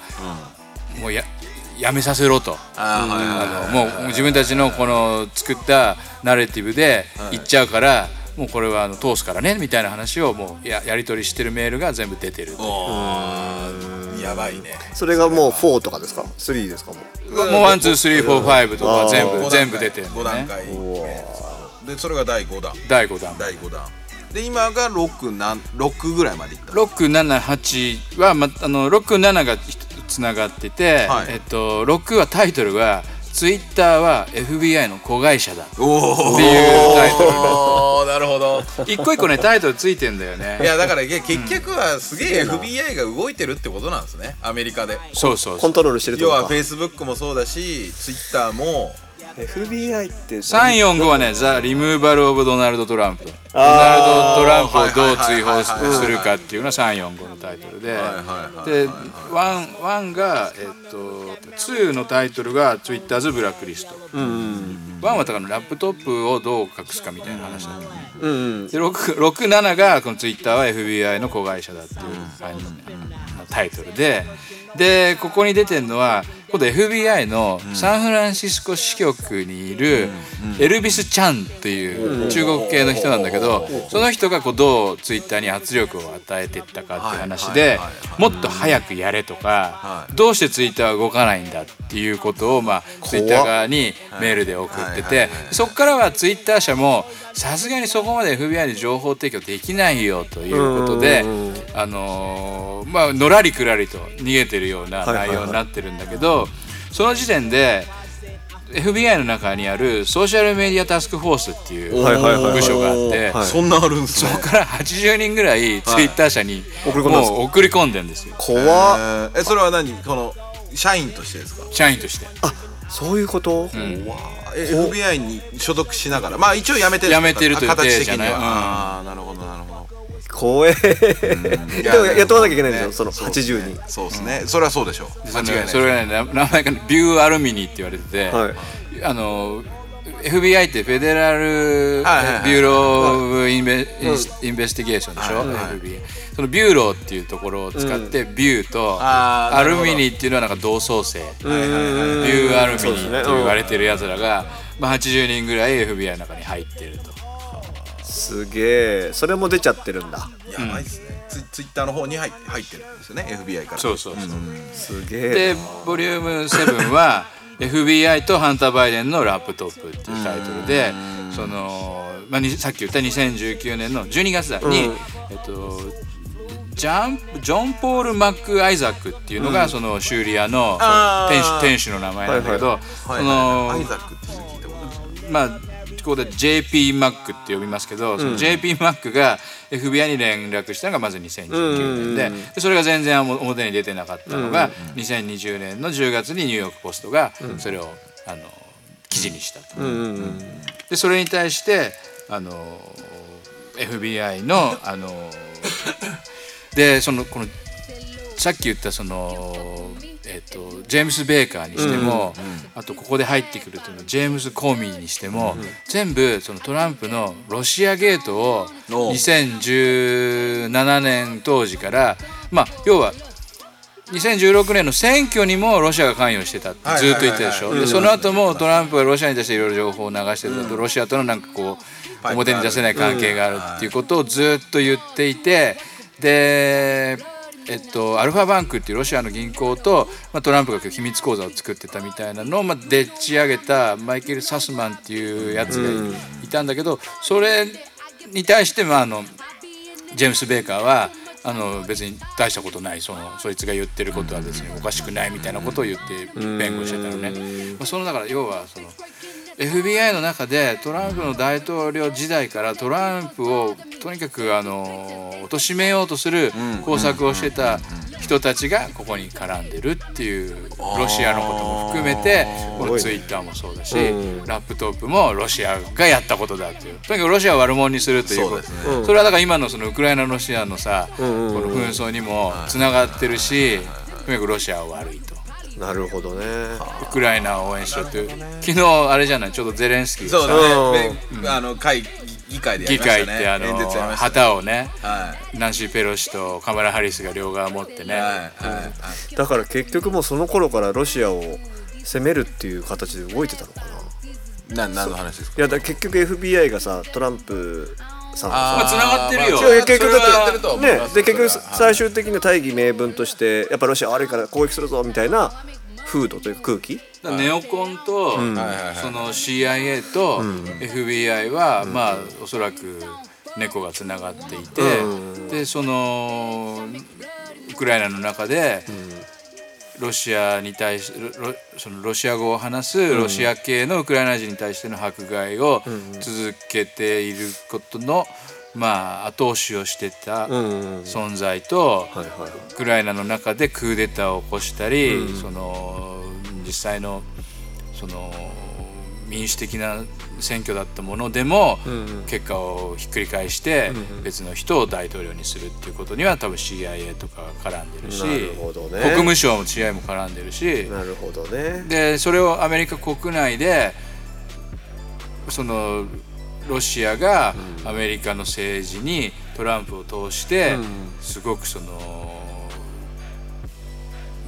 Speaker 2: もうややめさせろと。
Speaker 3: あ
Speaker 2: のもう自分たちのこの作ったナレティブで言っちゃうから、もうこれはあの通すからねみたいな話をもうややり取りしてるメールが全部出てる
Speaker 3: やばいね。
Speaker 1: それがもう4とかですか？3ですか？もう
Speaker 2: もう one two three four five とか全部全部出てるん
Speaker 3: 5
Speaker 2: だね
Speaker 3: 段階。でそれが第5弾。
Speaker 2: 第5弾。
Speaker 3: 第5弾で今が6なん6ぐらいまでいった。
Speaker 2: 678は、ま、あの67がつながってて、
Speaker 3: はい。
Speaker 2: えっと、6はタイトルが「ツイッターは FBI の子会社だ」
Speaker 3: おお
Speaker 2: っていうタイトル
Speaker 3: なるほど。
Speaker 2: 一個一個ねタイトルついてんだよ
Speaker 3: い
Speaker 2: ね
Speaker 3: やだから結局はすげえ FBI が動いてるってことなんですね。アメリカで。
Speaker 2: そうそうそう。
Speaker 1: コントロールしてる
Speaker 3: 要は
Speaker 1: ことか。
Speaker 3: Facebook もそうだし Twitter も
Speaker 1: FBI って
Speaker 2: 345はね「ザ・リムーバル・オブ・ドナルド・トランプ」ドナルド・トランプをどう追放するかっていうのが345のタイトルで。でワンワンがえっと2のタイトルが「ツイッターズ・ブラックリスト」ワンはだからラップトップをどう隠すかみたいな話だった
Speaker 1: うんうん
Speaker 2: で67がこのツイッターは FBI の子会社だっていうあのタイトルで。でここに出てるのは今度 FBI のサンフランシスコ支局にいるエルビス・チャンっていう中国系の人なんだけどその人がこうどうツイッターに圧力を与えていったかっていう話でもっと早くやれとか
Speaker 3: はい。
Speaker 2: どうしてツイッターは動かないんだっていうことをまあツイッター側にメールで送っててそこからはツイッター社もさすがにそこまで FBI に情報提供できないよということであのーまあのらりくらりと逃げてるような内容になってるんだけどその時点で FBI の中にあるソーシャルメディアタスクフォースっていう部署があって
Speaker 1: はい。
Speaker 3: そんなあるんすね。
Speaker 2: そこから80人ぐらいツイッター社に
Speaker 1: 送り込んだんですか？
Speaker 2: もう送り込んでんですよ。
Speaker 1: 怖っ。
Speaker 3: えそれは何？この社員としてですか？
Speaker 2: 社員として。
Speaker 1: そういうこと？
Speaker 3: わあえ FBI に所属しながら。まあ一応辞めてる
Speaker 2: 辞めてるという
Speaker 3: 形
Speaker 2: 体じゃない。
Speaker 3: 的には
Speaker 2: うん
Speaker 3: ああなるほどなるほど
Speaker 1: 怖え。
Speaker 3: い
Speaker 1: でも雇わなきゃいけないんですよ
Speaker 3: ね。
Speaker 1: その80人
Speaker 3: そうですね。それはそうでしょう。間違いない。
Speaker 2: それがねな名前が Bu alumni って言われてて、
Speaker 1: はい。
Speaker 2: あの FBI って Federal Bureau of Inve Investigation でしょ、
Speaker 3: はいはい
Speaker 2: FBI その Bureau っていうところを使って、 Bu と alumni っていうのはなんか同窓生、
Speaker 3: はいはいはい
Speaker 2: ビュー alumni って言われてるやつらが、まあ、80人ぐらい FBI の中に入ってると。
Speaker 1: すげえ。それも出ちゃってるんだ。
Speaker 3: やばいですね。ツイツイッターの方に入入ってるんですよね。FBI から。
Speaker 2: そうそうそう、
Speaker 1: すげえ
Speaker 2: でボリューム7は FBI とハンター・バイデンのラップトップっていうタイトルでその、まあ、にさっき言った2019年の12月だに、
Speaker 1: うん。
Speaker 2: えっとジャンジョン・ポール・マック・アイザックっていうのが、その修理屋の店主店主の名前なんだけど、
Speaker 3: はい
Speaker 2: そ
Speaker 3: はい
Speaker 2: の
Speaker 3: アイザックって聞いたことある
Speaker 2: まあここで JP マックって呼びますけど、その JP マックが FBI に連絡したのがまず2019年で,、でそれが全然表に出てなかったのが、2020年の10月にニューヨーク・ポストがそれを、あの記事にしたと。でそれに対してあの FBI のあのでそのこのさっき言ったその、えっとジェームス・ベーカーにしても、あとここで入ってくるというのジェームズ・コーミーにしても、全部そのトランプのロシアゲートを
Speaker 3: お
Speaker 2: 2017年当時からまあ要は2016年の選挙にもロシアが関与してたってずっと言ってたでしょ？その後もトランプがロシアに対していろいろ情報を流してたとロシアとのなんかこう表に出せない関係があるっていうことをずっと言っていてでえっと、アルファバンクっていうロシアの銀行と、まあ、トランプが秘密口座を作ってたみたいなのを、まあ、でっち上げたマイケル・サスマンっていうやつがいたんだけどそれに対して、まあ、あのジェームス・ベーカーはあの別に大したことないそのそいつが言ってることは別におかしくないみたいなことを言って弁護してたのね。まあ、そのだから要はその FBI の中でトランプの大統領時代からトランプをとにかくあの貶めようとする工作をしてた人たちがここに絡んでるっていうロシアのことも含めてこのツイッターもそうだしラップトップもロシアがやったことだっていう。とにかくロシアを悪者にするという。こと
Speaker 3: そ
Speaker 2: れはだから今のそのウクライナロシアのさこの紛争にもつながってるしとにかくロシアは悪いと。
Speaker 1: なるほどね。
Speaker 2: ウクライナを応援しろっていう。昨日あれじゃない？ちょうどゼレンスキー。が
Speaker 3: そう
Speaker 2: さ
Speaker 3: だね。であの会議会でやり
Speaker 2: 議
Speaker 3: ましたね。
Speaker 2: 会ってあの旗をね。
Speaker 3: は
Speaker 2: ナンシー・ペロシとカマラ・ハリスが両側持ってね、
Speaker 3: いはいはい。はい
Speaker 1: だから結局もうその頃からロシアを攻めるっていう形で動いてたのかな。
Speaker 3: な何の話ですか？
Speaker 1: いやだ結局 FBI がさトランプさんを
Speaker 2: まあ
Speaker 1: さ
Speaker 2: 繋がってるよ。
Speaker 1: 結局だってねで結局最終的な大義名分としてやっぱロシア悪いから攻撃するぞみたいな風土というか空気。
Speaker 2: ネオコンと、
Speaker 3: はいはいはい。
Speaker 2: その CIA と FBI は、まあおそらく猫がつながっていて、でそのウクライナの中で、ロシアに対しロそのロシア語を話すロシア系のウクライナ人に対しての迫害を続けていることの、まあ、後押しをしてた存在と、
Speaker 1: はいはい。
Speaker 2: ウクライナの中でクーデターを起こしたり、その実際のその民主的な選挙だったものでも、結果をひっくり返して別の人を大統領にするっていうことには多分 CIA とかが絡んでるし
Speaker 1: ね。
Speaker 2: 国務省も CIA も絡んでるし
Speaker 1: なるほどね。
Speaker 2: でそれをアメリカ国内でそのロシアがアメリカの政治にトランプを通してすごくその、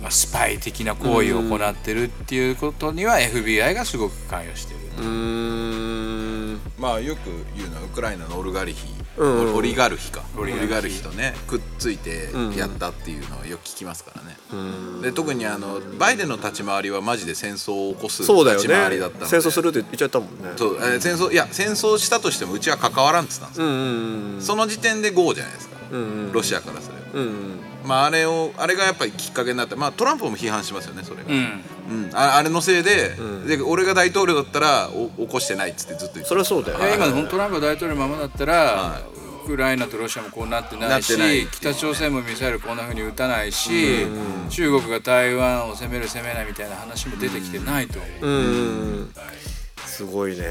Speaker 2: まあ、スパイ的な行為を行ってるっていうことには FBI がすごく関与してる。
Speaker 1: うーん。
Speaker 3: まあよく言うのはウクライナのオルガリヒ、
Speaker 1: うん。
Speaker 3: オリガルヒか。オ
Speaker 2: オリガルヒ。
Speaker 3: リガルヒとねくっついてやったっていうのはよく聞きますからね、で特にあのバイデンの立ち回りはマジで戦争を起こす
Speaker 1: そうだよ
Speaker 3: 立ち回りだ
Speaker 1: ね
Speaker 3: ったので。
Speaker 1: 戦争するって言っちゃったもんね。
Speaker 3: そう、えー戦争いや戦争したとしてもうちは関わらんって言ったんですよ、
Speaker 1: うんうんうん
Speaker 3: その時点で GO じゃないですか、
Speaker 1: うんうん
Speaker 3: ロシアからすれば、
Speaker 1: うんうん。
Speaker 3: まああれをあれがやっぱりきっかけになってまあトランプも批判しますよねそれが、
Speaker 2: うん
Speaker 3: うん。ああれのせいで,、で俺が大統領だったらお起こしてないっつってずっと言って
Speaker 1: それはそうだよ。
Speaker 2: いや今本当トランプが大統領のままだったら、
Speaker 3: は
Speaker 2: ウクライナとロシアもこうなってな
Speaker 3: ない
Speaker 2: し
Speaker 3: ってない。
Speaker 2: 北朝鮮もミサイルこんなふうに撃たないし、中国が台湾を攻める攻めないみたいな話も出てきてないと思う。
Speaker 1: うん。うん。うんすごいね。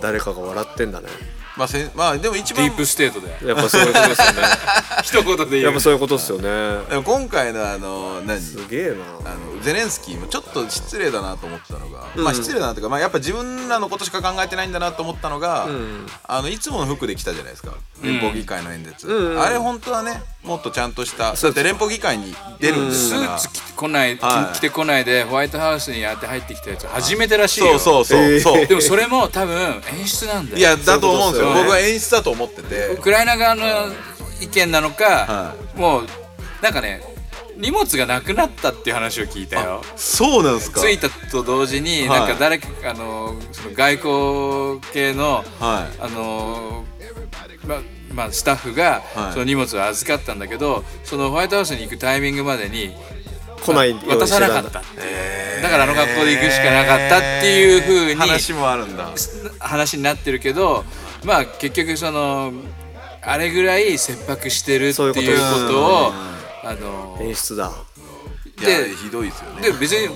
Speaker 1: 誰かが笑ってんだね
Speaker 3: まあせんまあでも一番
Speaker 2: ディープステートで。
Speaker 1: やっぱそういうことですよね。
Speaker 2: 一言で言う。
Speaker 1: やっぱそういうことですよね。
Speaker 3: でも今回のあの何？
Speaker 1: すげえな。
Speaker 3: あのゼレンスキーもちょっと失礼だなと思ったのが、まあ失礼だなというか、まあ、やっぱ自分らのことしか考えてないんだなと思ったのが、あのいつもの服で来たじゃないですか。連邦議会の演説、あれ本当はねもっとちゃんとしただって連邦議会に出るんです
Speaker 2: スーツ着てこない、
Speaker 3: はい。
Speaker 2: 着てこないでホワイトハウスにやって入ってきたやつ初めてらしいよ。
Speaker 3: そうそうそう、
Speaker 1: えー。
Speaker 3: そう。
Speaker 2: でもそれも多分演出なんだよ。
Speaker 3: いやだと思うんですよ。
Speaker 1: そういうことですよね。
Speaker 3: 僕は演出だと思ってて。
Speaker 2: ウクライナ側の意見なのか、
Speaker 3: は
Speaker 2: もうなんかね荷物がなくなったっていう話を聞いたよ。
Speaker 3: そうなんですか。
Speaker 2: 着いたと同時に、
Speaker 3: はい。
Speaker 2: なんか誰かあのその外交系の、
Speaker 3: はい。
Speaker 2: あのままあスタッフが、
Speaker 3: はい。
Speaker 2: その荷物を預かったんだけどそのホワイトハウスに行くタイミングまでに
Speaker 1: 来ない
Speaker 2: 渡さなかっただからあの格好で行くしかなかったっていうふうに
Speaker 3: 話もあるんだ。
Speaker 2: 話になってるけどまあ結局そのあれぐらい切迫してるって
Speaker 1: いうこと
Speaker 2: いうことをあの
Speaker 1: 演出だ。
Speaker 2: で
Speaker 3: ひどいですよね。
Speaker 2: で別に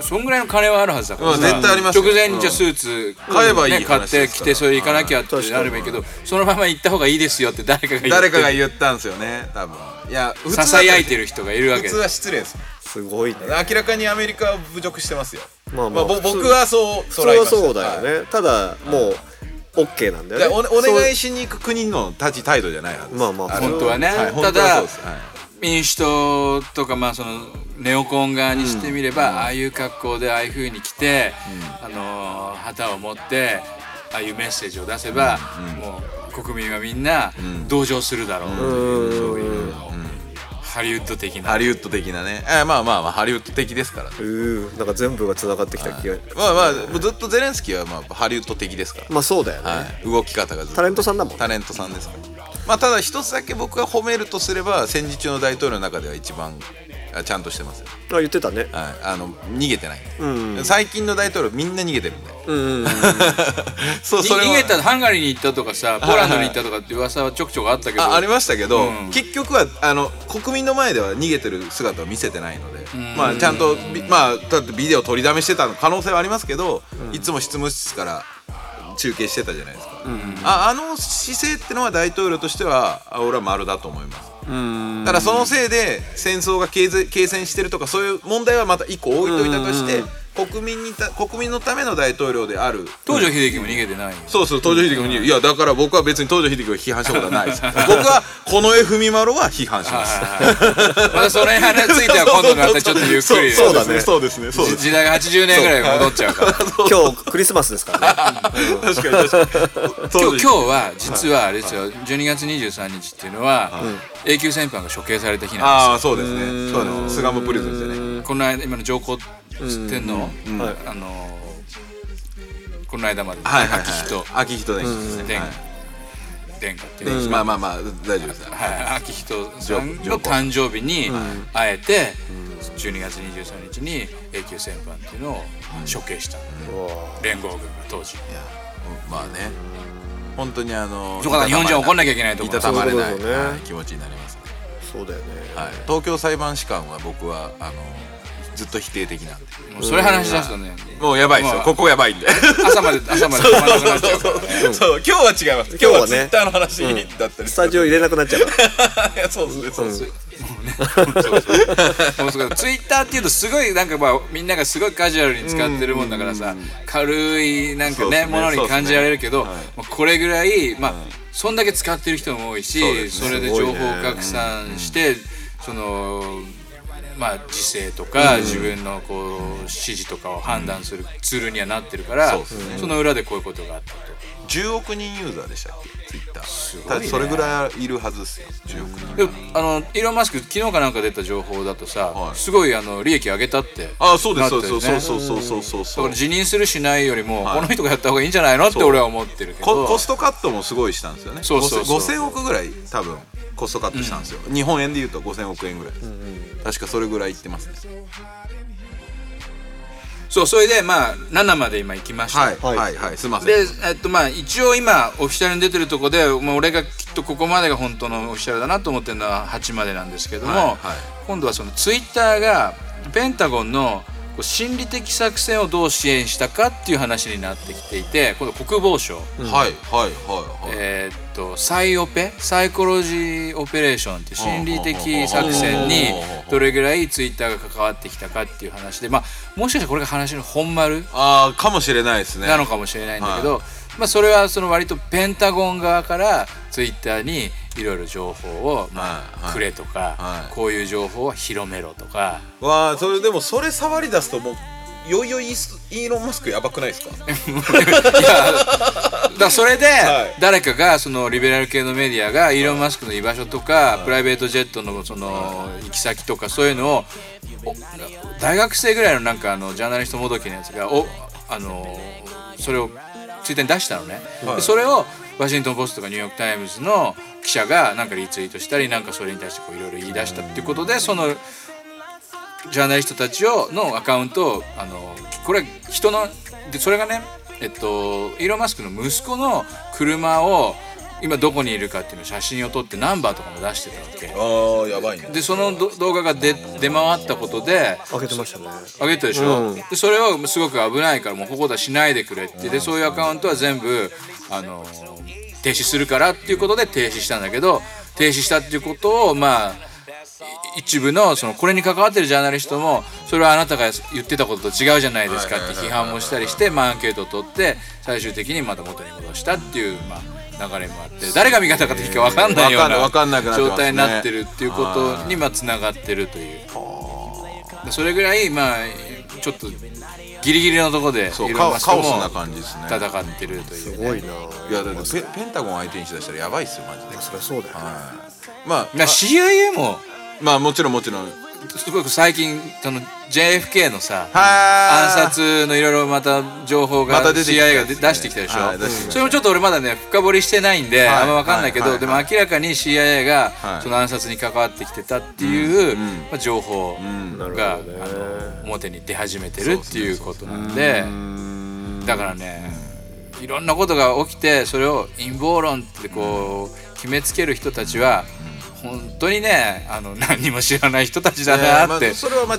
Speaker 2: そんぐらいの金はあるはずだから。
Speaker 3: うん絶対ありますよ。
Speaker 2: 直前にじゃあスーツ
Speaker 3: 買えばいい
Speaker 2: ね買ってきてそれ行かなきゃってなればいいけどそのまま行った方がいいですよって誰かが言って。
Speaker 3: 誰かが言ったんですよね多分。いや普通だ
Speaker 2: ささやいてる人がいるわけで。
Speaker 3: 普通は失礼です
Speaker 1: すごいね。
Speaker 3: 明らかにアメリカは侮辱してますよ。
Speaker 1: まあまあ。
Speaker 3: ぼ
Speaker 1: 普通。
Speaker 3: 僕はそう捉えました。
Speaker 1: そうだよね、ただもう OK なんだ
Speaker 3: で
Speaker 1: よね。
Speaker 3: おお願いしに行く国の立ち態度じゃないはず
Speaker 1: まあまあ。
Speaker 3: れ
Speaker 2: 本当はね。
Speaker 3: はい。
Speaker 2: ただ
Speaker 3: はい。
Speaker 2: 民主党とかまあそのネオコン側にしてみれば、ああいう格好でああいう風に来て、あのー旗を持ってああいうメッセージを出せば、もう国民はみんな同情するだろうという、そういうハリウッド的な。
Speaker 3: ハリウッド的なね。えまあまあまあハリウッド的ですから。
Speaker 1: うーなんか全部がつながってきた気が
Speaker 3: まあまあずっとゼレンスキーはまあハリウッド的ですから。
Speaker 1: まあそうだよね、
Speaker 3: はい。動き方がずっと。
Speaker 1: タレントさんだもん
Speaker 3: タレントさんですから。まあただ一つだけ僕が褒めるとすれば戦時中の大統領の中では一番あちゃんとしてますよ、
Speaker 1: あ言ってたね。
Speaker 3: はい、あの逃げてないんで、
Speaker 1: うん
Speaker 3: 最近の大統領みんな逃げてるんで。
Speaker 1: うんうんうん
Speaker 3: そうそれは。
Speaker 2: 逃げたハンガリーに行ったとかさポーランドに行ったとかって噂はちょくちょくあったけど。
Speaker 3: あありましたけど、
Speaker 2: うん。
Speaker 3: 結局はあの国民の前では逃げてる姿を見せてないので、まあちゃんとビまあだってビデオ取りだめしてた可能性はありますけど、いつも執務室から中継してたじゃないですか、ああの姿勢ってのは大統領としてはあ俺は丸だと思いますただそのせいで戦争が継継戦してるとかそういう問題はまた一個置いといたとして国民にた国民のための大統領である。
Speaker 2: 東條英機も逃げてないよ。
Speaker 3: そうそう東條英機もにいやだから僕は別に東條英機を批判したことはない。です僕はこの F ミマロは批判します。
Speaker 2: またそれについては今度またちょっとゆっくり。
Speaker 1: そうだね。
Speaker 3: そうですね。そうですね。
Speaker 2: 時代が80年ぐらい戻っちゃうから。
Speaker 1: 今日クリスマスですからね。
Speaker 3: 確かに確かに。
Speaker 2: 今日今日は実はあれですよ。12月23日っていうのは永久戦犯が処刑された日
Speaker 3: あ
Speaker 2: なん
Speaker 3: あそうですね。そうです。プリズンですよね。
Speaker 2: ですよこの間今の上皇天皇
Speaker 1: はい。
Speaker 2: あのこの間まで
Speaker 3: はいはいはい。
Speaker 2: 秋人。
Speaker 3: 秋人ね。
Speaker 2: 天
Speaker 3: はい。
Speaker 2: 殿下っていうん。ですか、
Speaker 3: まあまあまあ大丈夫です。
Speaker 2: はい、秋人さんの誕生日に会えて、12月23日に永久戦犯っていうのを処刑した、連合軍が当時。
Speaker 3: まあね。本当にあの
Speaker 2: そうか日本人は怒んなきゃいけないと思う
Speaker 3: いたたまれない。
Speaker 1: ね。
Speaker 3: はい気持ちになりますね。
Speaker 1: そうだよね。
Speaker 3: はい東京裁判士官は僕はあのずっと否定的なんで。
Speaker 2: もうそれ話し出すとね。
Speaker 3: もうやばいですよ。
Speaker 2: まあ
Speaker 3: ここやばいんで。
Speaker 2: 朝まで朝まで 止まらなくなっちゃうからね。
Speaker 3: そう今日は違います。今日はツイッターの話だったり
Speaker 1: スタジオ入れなくなっちゃうから
Speaker 3: いやそうですね。そうです。ね。
Speaker 2: もうそうツイッターっていうとす。ごいなんかまあみんながす。ごいカジュアルに使ってるもんだからさ軽いなんか
Speaker 3: そうです。ね
Speaker 2: ねものに感じられるけど
Speaker 3: そうです。ね
Speaker 2: もうこれぐらいまあそんだけ使ってる人も多いし
Speaker 3: そうです。ね
Speaker 2: それで情報拡散してそのまあ時勢とか自分のこう指示とかを判断するツールにはなってるから
Speaker 3: そうですね。
Speaker 2: その裏でこういうことがあったと。
Speaker 3: 10億人ユーザーでしたっけ？ツイッター
Speaker 2: ごいね。
Speaker 3: それぐらいいるはずですよ。10億人。
Speaker 2: でもあのイーロン・マスク昨日かなんか出た情報だとさ、
Speaker 3: はい。
Speaker 2: すごいあの利益上げたって
Speaker 3: あそうです。
Speaker 2: ね。
Speaker 3: ですそうそうそうそうそう
Speaker 2: だ
Speaker 3: そう。
Speaker 2: から辞任するしないよりも、
Speaker 3: はい。
Speaker 2: この人がやった方がいいんじゃないの？って
Speaker 3: そう
Speaker 2: 俺は思ってるけど。
Speaker 3: ココストカットもすごいしたんですよね。
Speaker 2: そうそうそう
Speaker 3: 5000億ぐらい多分コストカットしたんですよ、日本円で言うと5000億円ぐらい、確かそれぐらいいってますね。
Speaker 2: そうそれでまあ7まで今行きました、
Speaker 3: はい。
Speaker 1: はい
Speaker 3: はい。はいすいません。
Speaker 2: で、えっとまあ、一応今オフィシャルに出てるとこで、まあ、俺がきっとここまでが本当のオフィシャルだなと思ってるのは8までなんですけども、
Speaker 3: はい。はい。
Speaker 2: 今度はそのツイッターがペンタゴンの心理的作戦をどう支援したかっていう話になってきていて今度国防省、
Speaker 3: はいはいはいはい。
Speaker 2: えーっとサイオペ？サイコロジーオペレーションっていう心理的作戦にどれぐらいツイッターが関わってきたかっていう話でまあもしかしたらこれが話の本丸
Speaker 3: ああかもしれないですね。
Speaker 2: なのかもしれないんだけど、まあそれはその割とペンタゴン側からツイッターにいろいろ情報をくれとか
Speaker 3: はい。
Speaker 2: こういう情報は広めろとか。
Speaker 3: わあそれでもそれ触り出すともういよいよイーロン・マスクやばくないですか？
Speaker 2: だそれで
Speaker 3: はい。
Speaker 2: 誰かがそのリベラル系のメディアがイーロン・マスクの居場所とかプライベートジェットのその行き先とかそういうのをお大学生ぐらいのなんかあのジャーナリストもどきのやつがおあのそれをツイッターに出したのね、
Speaker 3: はい。
Speaker 2: でそれをワシントン・ポストとかニューヨーク・タイムズの記者がなんかリツイートしたりなんかそれに対してこういろいろ言い出したっていうことでそのジャーナリストたちをのアカウントをあのこれは人のでそれがねえっとイーロン・マスクの息子の車を今どこにいるかっていうのを写真を撮ってナンバーとかも出してたわけ。
Speaker 3: ああやばいね。
Speaker 2: でそのど動画が出出回ったことで
Speaker 1: 開けてましたね。
Speaker 2: 上げたでしょ、
Speaker 1: うん。
Speaker 2: でそれをすごく危ないからもうここではしないでくれって。でそういうアカウントは全部あの停止するからっていうことで停止したんだけど停止したっていうことをまあい一部のそのこれに関わってるジャーナリストもそれはあなたが言ってたことと違うじゃないですかって批判もしたりしてまあアンケートを取って最終的にまた元に戻したっていうまあ流れもあって誰が味方かってか分かんないような状態になってるっていうことにまあつながってるという。でそれぐらいまあちょっとギリギリのところでイ
Speaker 3: そうカオスな感じですね。
Speaker 2: 戦ってるという
Speaker 1: すごいな。い
Speaker 3: やだってペペンタゴン相手にしだしたらやばいっすよマジで。
Speaker 1: そりゃそうだよ。ね
Speaker 3: はい。まあ
Speaker 2: な CIA も
Speaker 3: まあもちろんもちろん。
Speaker 2: すごく最近その JFK のさ
Speaker 3: は
Speaker 2: 暗殺のいろいろまた情報が CIA が出してきたでしょ、それもちょっと俺まだね深掘りしてないんで、
Speaker 3: はい。
Speaker 2: あんま分かんないけど、でも明らかに CIA が
Speaker 3: はい。
Speaker 2: その暗殺に関わってきてたっていう、
Speaker 3: うん
Speaker 2: まあ、情報
Speaker 3: ん。
Speaker 2: が、あの表に出始めてるっていうことなんでだからねいろんなことが起きてそれを陰謀論ってこう決めつける人たちは本当にねあの何にも知らない人たちだなって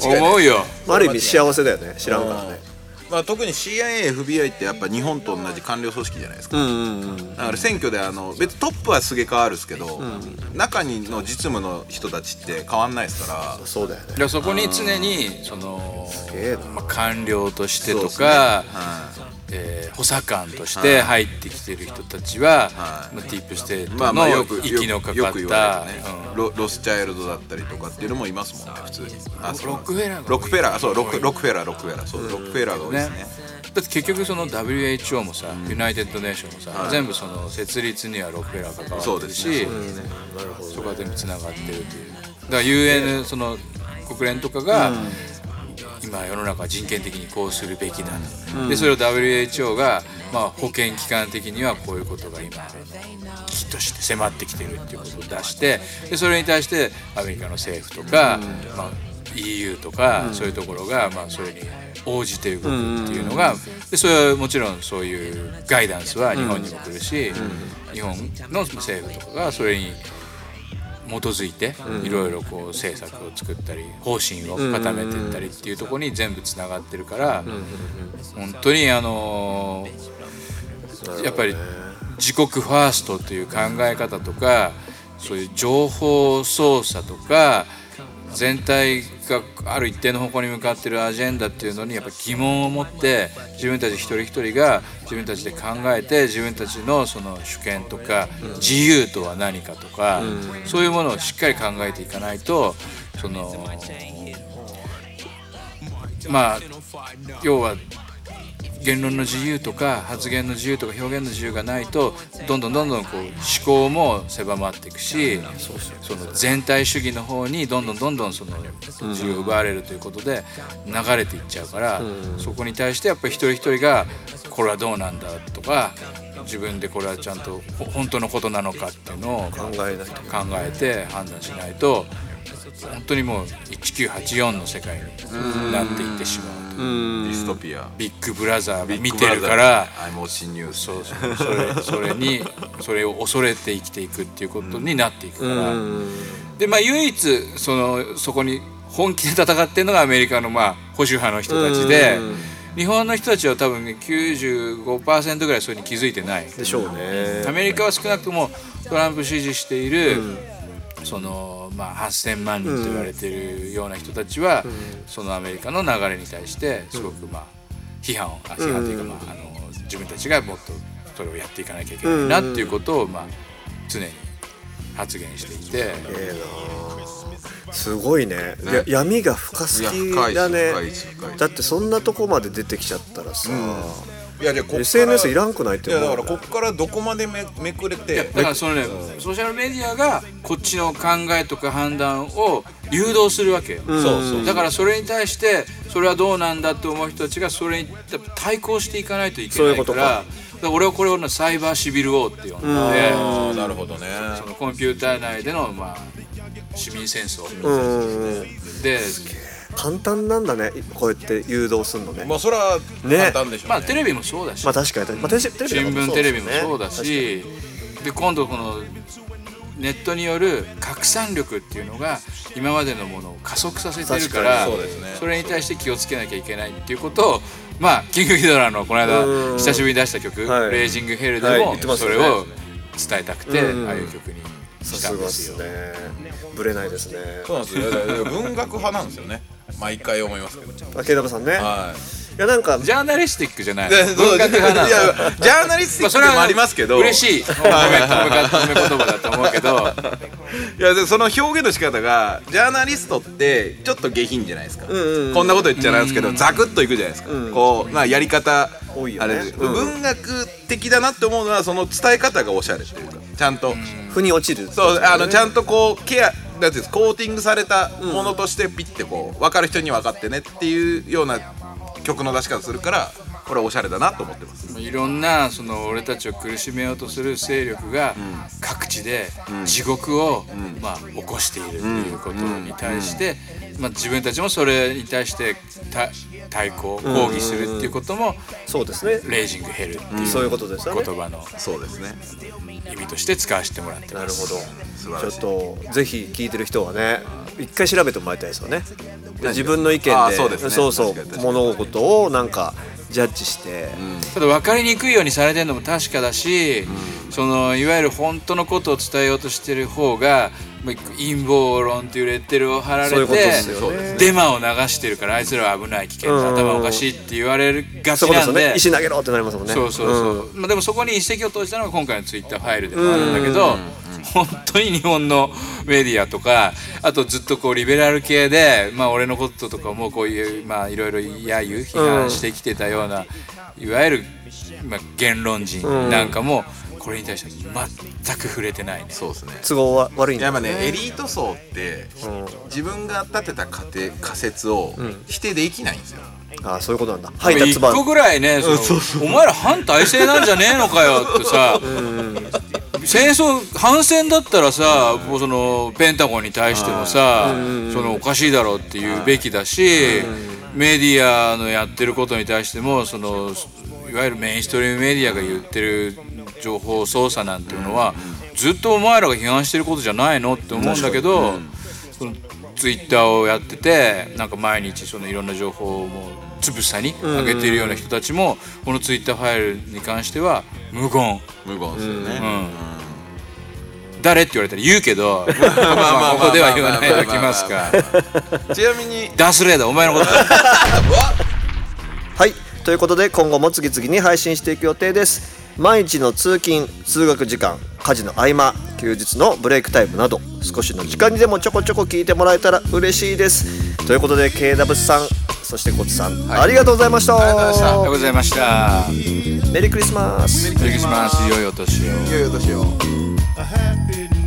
Speaker 2: 思うよ。
Speaker 1: まあある意味幸せだよね。知らんからね
Speaker 3: まあ、特に CIA、FBI ってやっぱ日本と同じ官僚組織じゃないですか、
Speaker 1: うんうんうん
Speaker 3: だから選挙であの別にトップはすげ替わるんですけど、中にの実務の人たちって変わんないですから。
Speaker 1: そうだよね。
Speaker 2: そこに常にそのまあ、官僚としてとか、
Speaker 3: は
Speaker 2: えー補佐官として入ってきてる人たちは、
Speaker 3: はい。
Speaker 2: まあ、ディープステー
Speaker 3: いまあ
Speaker 2: トの息のかかった
Speaker 3: れるね、
Speaker 2: うん
Speaker 3: ロロスチャイルドだったりとかっていうのもいますもんね普通に。あ
Speaker 2: ロックフェラー
Speaker 3: ロックフェラーそうロックロックフェラーロックフェラー。そうロックフェラーが多いですね。
Speaker 2: ね。だって結局その WHO もさ、 United Nation もさ、全部その設立にはロックフェラーが関わってるし
Speaker 3: そうですね。
Speaker 2: そこは全部つながってるという。だから UN その国連とかが、今世の中は人権的にこうするべきだと、でそれを WHO が、まあ、保健機関的にはこういうことが今危機として迫ってきてるっていうことを出してでそれに対してアメリカの政府とか、まあ、EU とか、そういうところが、まあ、それに応じて動くっていうのが、でそれはもちろんそういうガイダンスは日本にも来るし、日本の政府とかがそれに基づいていろいろこう政策を作ったり方針を固めていったりっていうところに全部つながってるから本当にあのやっぱり自国ファーストという考え方とかそういう情報操作とか全体がある一定の方向に向かってるアジェンダっていうのにやっぱ疑問を持って自分たち一人一人が自分たちで考えて自分たちのその主権とか自由とは何かとかそういうものをしっかり考えていかないとそのまあ要は言論の自由とか発言の自由とか表現の自由がないとどんどんどんどんこう思考も狭まっていくしその全体主義の方にどんどんどんどんその自由を奪われるということで流れていっちゃうからそこに対してやっぱり一人一人がこれはどうなんだとか自分でこれはちゃんとほ本当のことなのかっていうのを
Speaker 1: 考え
Speaker 2: て判断しないと本当にもう1984の世界になっていってしまう
Speaker 3: ディストピア。
Speaker 2: ビッグブラザーが見てるから。そうそう。それそれに それを恐れて生きていくっていうことになっていくから。でまあ唯一そのそこに本気で戦ってるのがアメリカのまあ保守派の人たちで日本の人たちは多分ね95%ぐらいそれに気づいてない。
Speaker 1: でしょうね。
Speaker 2: アメリカは少なくともトランプ支持している、そのまあ8,000万人と言われているような人たちは、そのアメリカの流れに対してすごくまあ批判をあ批判というか、まあ、あの自分たちがもっとそれをやっていかなきゃいけないなっていうことを、まあ、常に発言していて。
Speaker 1: ええなすごいね。や闇が深すぎだね。だってそんなとこまで出てきちゃったらさ、
Speaker 3: いやじゃあこっから。
Speaker 1: SNS いらんくないって
Speaker 3: いや
Speaker 1: 思う
Speaker 3: だからこっからどこまでめめくれて。
Speaker 2: だからそのねソーシャルメディアがこっちの考えとか判断を誘導するわけよ、
Speaker 3: そうそう
Speaker 2: だからそれに対してそれはどうなんだと思う人たちがそれに対抗していかないといけないから。
Speaker 1: そういうことか。
Speaker 2: だから俺はこれをねサイバーシビル王って呼んで。て
Speaker 3: ああなるほどね。
Speaker 2: そのコンピューター内での、まあ、市民戦争
Speaker 1: うん。
Speaker 2: で、
Speaker 1: 簡単なんだねこうやって誘導するのね。
Speaker 3: まあそれは
Speaker 1: ね。
Speaker 3: 簡単でしょうね。
Speaker 2: まあテレビもそうだし、
Speaker 1: まあ確かに、まあ、テレビテレビ
Speaker 2: 新聞テレビもそうだし。で今度このネットによる拡散力っていうのが今までのものを加速させてるから
Speaker 3: そうですね。
Speaker 2: それに対して気をつけなきゃいけないっていうことをまあキングギドラのこの間
Speaker 1: うん。
Speaker 2: 久しぶりに出した曲「
Speaker 1: はい。
Speaker 2: レイジングヘル」で
Speaker 1: はい。
Speaker 2: もそれを伝えたくて
Speaker 1: うん。
Speaker 2: ああいう曲に
Speaker 1: さ
Speaker 2: した
Speaker 1: すがですす
Speaker 2: んでよ。
Speaker 1: ね。ブレないですね。
Speaker 3: そうなんですよ。文学派なんですよね毎回思いますけど。
Speaker 1: さんね、
Speaker 3: はい。
Speaker 1: いやなんか
Speaker 2: ジャーナリスティックじゃない。
Speaker 3: で
Speaker 2: 文学派なの。
Speaker 3: いやジャーナリスティックでもありますけど、
Speaker 2: 嬉しい。褒め言葉だと思うけど
Speaker 3: いやでその表現の仕方がジャーナリストってちょっと下品じゃないですか、こんなこと言っちゃなんですけど、ザクッといくじゃないですか、こうまあやり方
Speaker 1: 多いよね
Speaker 3: あれで、
Speaker 1: うん
Speaker 3: 文学的だなって思うのはその伝え方がおしゃれっていうかちゃんと、
Speaker 1: 腑に落ちる
Speaker 3: そうあのちゃんとこうケアなんていうコーティングされたものとしてピッてこう分かる人に分かってねっていうような曲の出し方するからこれはおしゃれだなと思ってます。
Speaker 2: いろんなその俺たちを苦しめようとする勢力が各地で地獄をまあ起こしているということに対してまあ自分たちもそれに対してた対抗抗議するっていうことも
Speaker 1: そうですね。
Speaker 2: レイジングヘルっていう
Speaker 1: そういうことですよね。
Speaker 2: 言葉の
Speaker 3: そうですね。
Speaker 2: 意味として使わせてもらって
Speaker 1: なる。ほど。ちょっとぜひ聞いてる人はね一回調べてもらいたいですよね。で自分の意見で
Speaker 3: そうですね。
Speaker 1: そうそう物事をなんかジャッジして、
Speaker 2: ただ分かりにくいようにされてるのも確かだし、そのいわゆる本当のことを伝えようとしてる方がまあ陰謀論っていうレッテルを貼られてデマを流してるからあいつらは危ない危険頭おかしいって言われるがちなんで。
Speaker 1: ね。石投げろってなりますもんね。
Speaker 2: そうそうそう、まあ、でもそこに一石を投じたのが今回のツイッターファイルでもあるんだけど、本当に日本のメディアとかあとずっとこうリベラル系で、まあ、俺のこととかもこういうまあいろいろ揶揄批判してきてたような、いわゆる、まあ、言論人なんかも、これに対しては全く触れてないね。
Speaker 3: そうですね。
Speaker 1: 都合は悪いんだ。
Speaker 3: やっぱねエリート層って自分が立てた仮定仮説を否定できないんですよ、
Speaker 1: ああそういうことなんだ。配
Speaker 2: 個ぐらいねそのお前ら反体制なんじゃねえのかよってさ戦争反戦だったらさもうそのペンタゴンに対してもさそのおかしいだろうって言うべきだしメディアのやってることに対してもそのいわゆるメインストリームメディアが言ってる情報操作なんていうのはずっとお前らが批判してることじゃないの？って思うんだけどそのツイッターをやっててなんか毎日そのいろんな情報をもうつぶさに上げてるような人たちもこのツイッターファイルに関しては無言。
Speaker 3: 無言ですよね、
Speaker 2: 誰って言われたら言うけどまあまあここでは言わないでおきますか
Speaker 3: ちなみに。
Speaker 2: ダースレーダーお前のこと。だ
Speaker 1: はい。ということで今後も次々に配信していく予定です毎日の通勤通学時間家事の合間休日のブレイクタイムなど少しの時間にでもちょこちょこ聞いてもらえたら嬉しいです。ということで KW さんそしてコツさん、ありがとうございました。
Speaker 3: ありがとうございました。
Speaker 2: ありがとうございました
Speaker 1: メリークリスマス。
Speaker 2: お願いします良いお年を。
Speaker 3: 良いお年を